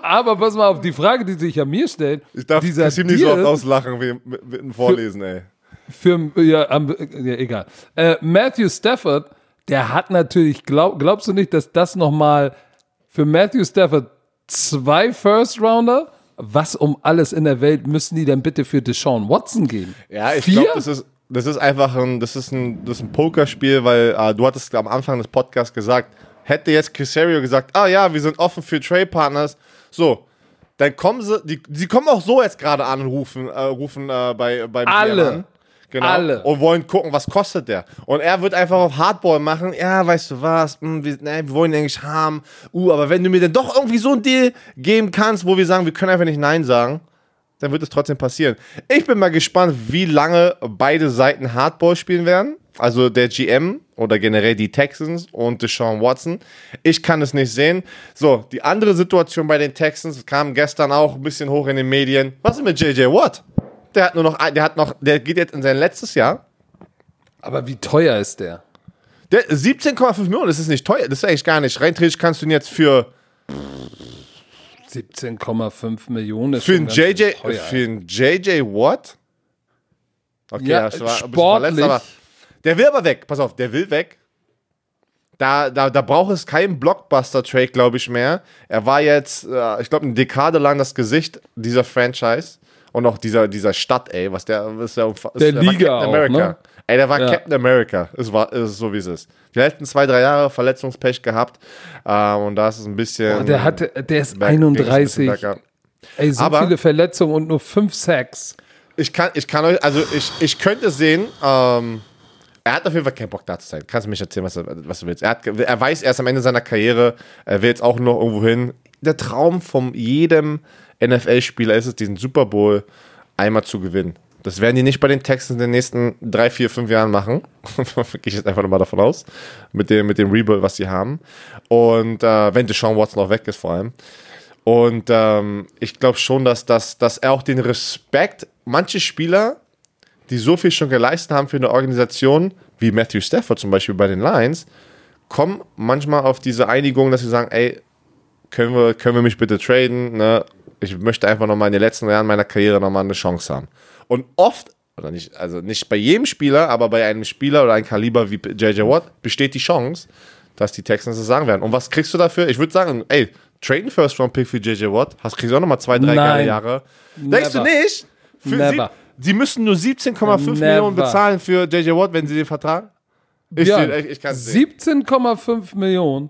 Aber pass mal auf, die Frage, die sich ja mir stellt, Ich darf dieser Kassim nicht so oft auslachen wie dem Vorlesen, ey. für, ja, ja egal. Äh, Matthew Stafford, der hat natürlich, glaub, glaubst du nicht, dass das nochmal für Matthew Stafford zwei First-Rounder, was um alles in der Welt müssen die denn bitte für Deshaun Watson geben? Ja, ich glaube, das ist, das ist einfach ein, das ist ein, das ist ein Pokerspiel, weil äh, du hattest am Anfang des Podcasts gesagt, hätte jetzt Casario gesagt, ah ja, wir sind offen für Trade-Partners, so, dann kommen sie, die, die kommen auch so jetzt gerade an und rufen, äh, rufen äh, bei, beim Alle. GM an. Genau. Alle. Und wollen gucken, was kostet der. Und er wird einfach auf Hardball machen. Ja, weißt du was? Hm, wir, nee, wir wollen ihn eigentlich haben. Uh, aber wenn du mir dann doch irgendwie so einen Deal geben kannst, wo wir sagen, wir können einfach nicht Nein sagen, dann wird es trotzdem passieren. Ich bin mal gespannt, wie lange beide Seiten Hardball spielen werden. Also der GM oder generell die Texans und Deshaun Watson. Ich kann es nicht sehen. So, die andere Situation bei den Texans kam gestern auch ein bisschen hoch in den Medien. Was ist mit JJ Watt? Der hat nur noch, der hat noch, der geht jetzt in sein letztes Jahr. Aber wie teuer ist der? Der 17,5 Millionen, das ist nicht teuer, das ist eigentlich gar nicht. Rein theoretisch kannst du ihn jetzt für, 17,5 Millionen ist für einen JJ, teuer. für einen JJ Watt? Okay, Ja, das war sportlich. verletzt, aber der will aber weg. Pass auf, der will weg. Da, da, da braucht es keinen Blockbuster-Trade, glaube ich, mehr. Er war jetzt, äh, ich glaube, eine Dekade lang das Gesicht dieser Franchise und auch dieser, dieser Stadt, ey, was der, was der, was Der war Liga Captain auch, America. ne? Ey, der war Ja. Captain America. Es war, es ist so, wie es ist. Die letzten zwei, drei Jahre Verletzungspech gehabt ähm, und da ist es ein bisschen. Oh, der, hatte, der ist berg- ging's ein bisschen 31. bergab. Ey, so Aber- viele Verletzungen und nur 5 Sacks. Ich kann, ich kann euch, also ich, ich könnte sehen, ähm, er hat auf jeden Fall keinen Bock da zu sein. Kannst du mich erzählen, was du, was du willst. Er, hat, er weiß erst am Ende seiner Karriere, er will jetzt auch noch irgendwo hin. Der Traum von jedem NFL-Spieler ist es, diesen Super Bowl einmal zu gewinnen. Das werden die nicht bei den Texans in den nächsten drei, vier, fünf Jahren machen. Gehe ich jetzt einfach nochmal davon aus. Mit dem, mit dem Rebuild, was sie haben. Und äh, wenn Deshaun Watson auch weg ist, vor allem. Und ähm, ich glaube schon, dass, dass, dass er auch den Respekt, manche Spieler, die so viel schon geleistet haben für eine Organisation, wie Matthew Stafford zum Beispiel bei den Lions, kommen manchmal auf diese Einigung, dass sie sagen, ey, können wir, können wir mich bitte traden? Ne? Ich möchte einfach nochmal in den letzten Jahren meiner Karriere nochmal eine Chance haben. Und oft, oder nicht, also nicht bei jedem Spieler, aber bei einem Spieler oder einem Kaliber wie JJ Watt besteht die Chance, dass die Texans das sagen werden. Und was kriegst du dafür? Ich würde sagen, ey, traden First Round Pick für JJ Watt, hast kriegst du auch nochmal zwei, drei Nein. geile Jahre. Denkst du Never. nicht? Für Never. Sie, sie müssen nur 17,5 Never. Millionen bezahlen für JJ Watt, wenn sie den vertragen? Ich, Ja, ich, ich kann es sehen. 17,5 Millionen.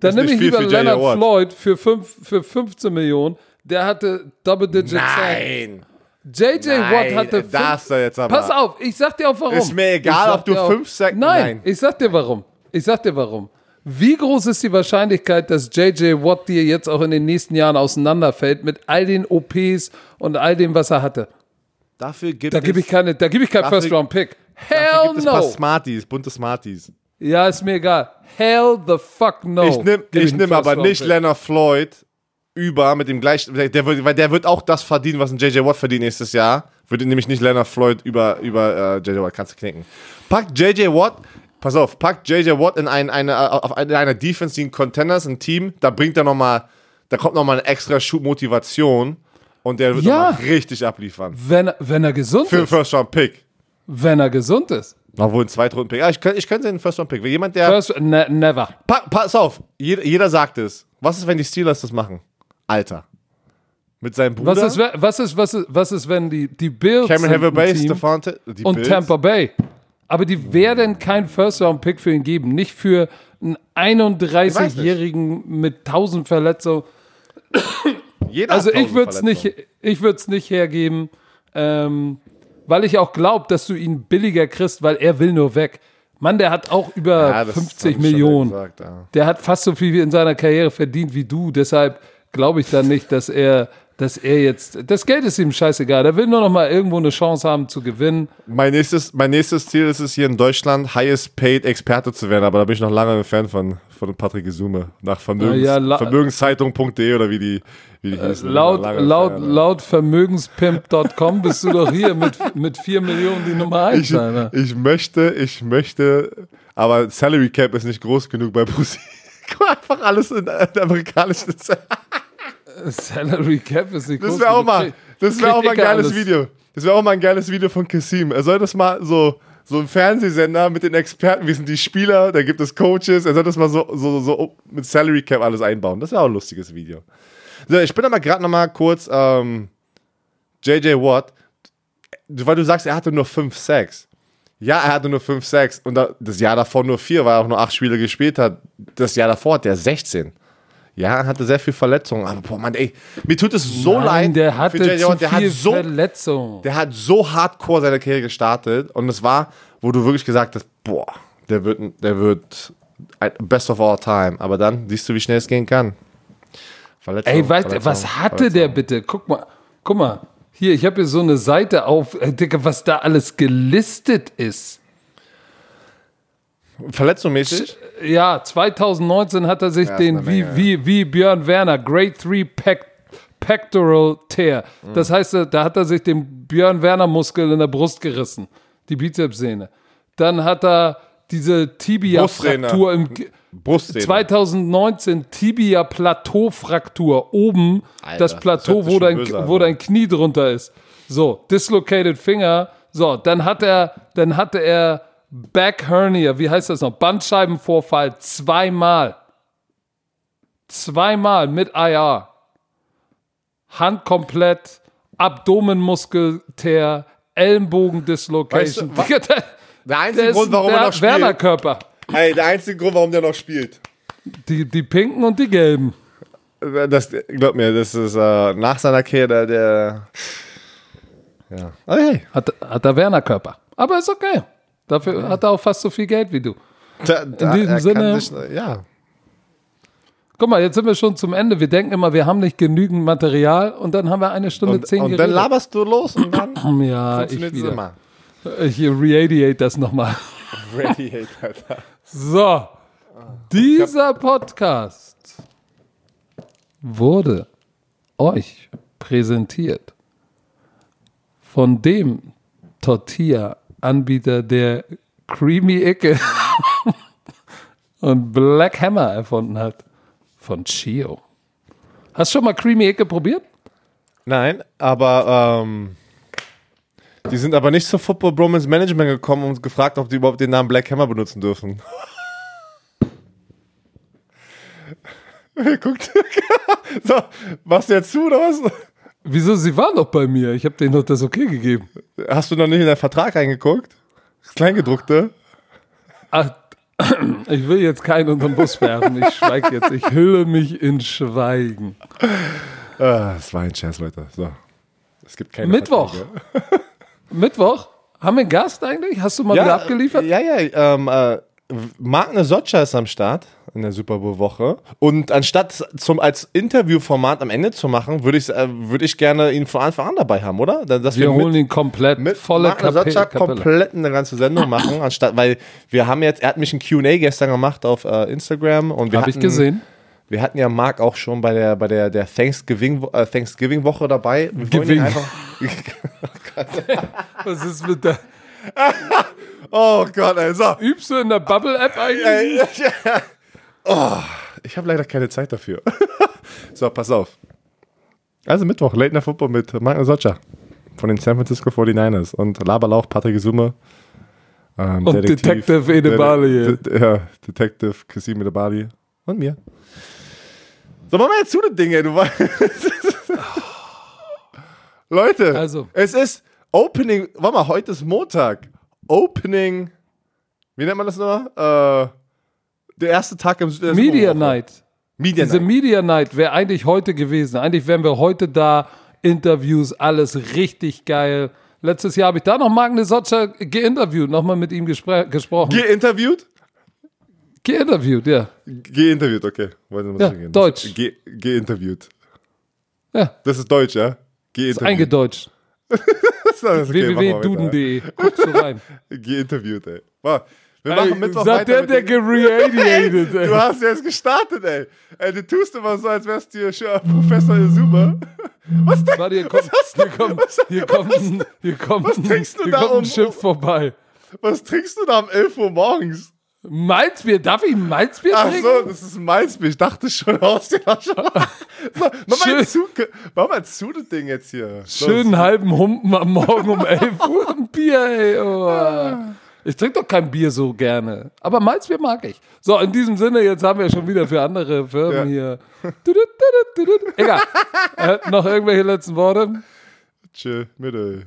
Dann nehme ich lieber. Leonard. Floyd für, fünf, für 15 Millionen. Der hatte Double-Digit Sack. Nein! JJ Watt Nein, hatte da fünf- hast du jetzt aber. Pass auf, ich sag dir auch warum. Ist mir egal, ob du auch- fünf Sack- Nein, Nein. ich sag dir warum. Ich sag dir warum. Wie groß ist die Wahrscheinlichkeit, dass JJ Watt dir jetzt auch in den nächsten Jahren auseinanderfällt mit all den OPs und all dem, was er hatte? Dafür gibt Da es, gebe ich keine, da gebe ich keinen First Round Pick. Hell gibt es ein paar no. Smarties, bunte Smarties. Ja, ist mir egal. Hell the fuck no. ich nehme nehm aber nicht Pick. Leonard Floyd über mit dem gleichen, der wird, weil der wird auch das verdienen, was ein JJ Watt verdient nächstes Jahr. Würde nämlich nicht Leonard Floyd über, über äh, JJ Watt, kannst du knicken. Pack JJ Watt, pass auf, pack JJ Watt in, ein, eine, äh, auf eine, einer Defense, die ein Contenders, ein Team, da bringt er nochmal, da kommt nochmal eine extra Schub Motivation und der wird Ja. noch mal richtig abliefern. Wenn, wenn er gesund Für einen ist. First Round Pick. Wenn er gesund ist. Obwohl ein Zweitrunden-Pick. Ja, ich könnte ich könnte einen First Round Pick. Wenn jemand, der. First, ne, never. Pa pass auf, jeder, jeder sagt es. Was ist, wenn die Steelers das machen? Alter. Mit seinem Bruder. Was ist, was ist, was ist, was ist, wenn die, die Bills Cameron Team Stefante. Und Bills. Tampa Bay? Aber die werden keinen First-Round-Pick für ihn geben. Nicht für einen 31-Jährigen mit 1000 Verletzungen. Jeder Also ich 1000 würde es nicht, nicht hergeben, ähm, weil ich auch glaube, dass du ihn billiger kriegst, weil er will nur weg. Mann, der hat auch über Ja, das 50 hab ich schon Millionen. Gesagt, ja. Der hat fast so viel in seiner Karriere verdient wie du. Deshalb glaube ich dann nicht, dass er, dass er jetzt. Das Geld ist ihm scheißegal. Er will nur noch mal irgendwo eine Chance haben zu gewinnen. Mein, nächstes, mein nächstes Ziel ist es hier in Deutschland, highest paid Experte zu werden, aber da bin ich noch lange entfernt von, von Patrick Gesume. Nach Vermögens, Ja, ja, Vermögenszeitung.de oder wie die, wie die hießen. Laut, laut, entfernt, laut Vermögenspimp.com bist du doch hier mit, mit 4 Millionen die Nummer 1 ich, ich möchte, ich möchte, aber Salary Cap ist nicht groß genug bei mal, einfach alles in der amerikanischen Salary Cap ist nicht Das wäre auch mal, das wäre auch mal ein geiles alles. Video. Das wäre auch mal ein geiles Video von Kasim. Er soll das mal so, so ein Fernsehsender mit den Experten, wie sind die Spieler, da gibt es Coaches, er soll das mal so, so, so mit Salary Cap alles einbauen. Das wäre auch ein lustiges Video. So, ich bin aber gerade noch mal kurz, ähm, JJ Watt, weil du sagst, er hatte nur 5 Sacks. Ja, er hatte nur 5 Sacks und da, das Jahr davor nur 4, weil er auch nur 8 Spiele gespielt hat. Das Jahr davor hat er 16. Ja, hatte sehr viel Verletzungen, aber boah, Mann, ey, mir tut es so Nein, leid. der hatte zu Watt. der hat so, Verletzung. der hat so hardcore seine Karriere gestartet und es war, wo du wirklich gesagt hast, boah, der wird, der wird best of all time. Aber dann siehst du, wie schnell es gehen kann. Verletzung, Ey, weißt Verletzung, was hatte Verletzung. der bitte? Guck mal, guck mal. Hier, ich habe hier so eine Seite auf, äh, Digga, was da alles gelistet ist. Verletzungsmäßig? Ja, 2019 hat er sich Ja, den, wie, Menge, wie, wie Björn Werner, Grade 3 Pec Pectoral Tear. Mhm. Das heißt, äh, da hat er sich den Björn Werner Muskel in der Brust gerissen. Die Bizepssehne. Dann hat er diese Tibia-Fraktur im Ge- Brustsehne. 2019 Tibia-Plateau-Fraktur oben, Alter, das das Plateau, sich wo dein, böse wo dein Knie drunter ist. So, dislocated Finger. So, dann hat er, dann hatte er Back Hernia, wie heißt das noch? Bandscheibenvorfall zweimal. Zweimal mit IR. Hand komplett, Abdomenmuskelteer, Ellenbogendislocation. Weißt du, Der der einzige ist Grund, warum der er noch spielt. Werner-Körper. Ey, der einzige Grund, warum der noch spielt. Die, die pinken und die gelben. Das, glaub mir, das ist äh, nach seiner Kehr der, der. Ja. Hey. Hat, hat der Werner-Körper. Aber ist okay. Dafür hat er auch fast so viel Geld wie du. Da, da, diesem er kann Sinne- Sich, ja. Guck mal, jetzt sind wir schon zum Ende. Wir denken immer, wir haben nicht genügend Material und dann haben wir eine Stunde Und, zehn und dann geredet. laberst du los und dann ja, ich wieder. immer. Ich radiate das nochmal. Radiate, Alter. So, dieser Podcast wurde euch präsentiert von dem Tortilla-Anbieter, der Creamy Icke und Black Hammer erfunden hat, von Chio. Hast du schon mal Creamy Icke probiert? Nein, aber ähm, die sind aber nicht zur Football Bromance Management gekommen und gefragt, ob die überhaupt den Namen Black Hammer benutzen dürfen. Guckt. so, machst du jetzt zu oder was? Wieso? Sie waren doch bei mir. Ich habe denen doch das okay gegeben. Hast du noch nicht in den Vertrag reingeguckt? Das Kleingedruckte? Ach, ich will jetzt keinen unter den Bus werfen. Ich schweige jetzt. Ich hülle mich in Schweigen. Ah, das war ein Scherz, Leute. So. Es gibt keine Mittwoch. Mittwoch. Haben wir einen Gast eigentlich? Hast du mal wieder abgeliefert? Ja, ja. Ähm, äh, Magne Socha ist am Start in der Super Bowl Woche. Und anstatt zum, als Interviewformat am Ende zu machen, würde ich, äh, würde ich gerne ihn von Anfang an dabei haben, oder? Dass Wir mit- holen ihn komplett. mit volle Magne Kape Socha Kapelle. komplett eine ganze Sendung machen, anstatt, weil wir haben jetzt, er hat mich ein Q&A gestern gemacht auf äh, Instagram und wir Habe ich gesehen. wir hatten ja Marc auch schon bei der, bei der, der Thanksgiving, äh, Thanksgiving Woche dabei. Wir einfach, Was ist mit der. oh Gott, ey, so. Übst du in der Bubble-App eigentlich? Oh, ich habe leider keine Zeit dafür. so, pass auf. Also Mittwoch, Late Night Football mit Magne Socha von den San Francisco 49ers und Laberlauch, Patrick Summe. Ähm, Und Detective Edebali. De, ja, Detective Kasim Edebali und mir. So, machen wir jetzt zu den Dinge, du weißt. Leute, Also. es ist Opening, warte mal, heute ist Montag. Opening, wie nennt man das nochmal? Äh, der erste Tag im der Media. Night. Media Diese Night. Media Night wäre eigentlich heute gewesen. Eigentlich wären wir heute da. Interviews, alles richtig geil. Letztes Jahr habe ich da noch Magne Sotscher geinterviewt, nochmal mit ihm gespr gesprochen. Geinterviewt? Geinterviewt, ja. Geinterviewt, okay. Ja. Deutsch. Ge Geinterviewt. Ja, Das ist Deutsch, ja? Geinterviewt. eingedeutscht. Okay, www.duden.de. Guckst du rein. Geinterviewt, ey. Mal, Wir machen Mittwoch Sagt weiter der, der den- geradiated, Du ey. hast jetzt gestartet, ey. ey. Du tust immer so, als wärst du schon Professor Izuma. Was denkst Warte, hier kommt, hier kommt, hier kommt, ein, hier kommt, was trinkst du hier da kommt um- Schiff vorbei. Was trinkst du da um 11 Uhr morgens? Malzbier, darf ich Malzbier Ach trinken? so, das ist ein Malzbier. Ich dachte schon aus der schon. So, mach mal zu, mach mal zu, das Ding jetzt hier. So, Schönen halben Humpen am Morgen um 11 Uhr ein Bier, ey. Oh. Ich trinke doch kein Bier so gerne. Aber Malzbier mag ich. So, in diesem Sinne, jetzt haben wir schon wieder für andere Firmen hier. Tudut, tudut. Egal. Äh, noch irgendwelche letzten Worte? Tschö, Mitte.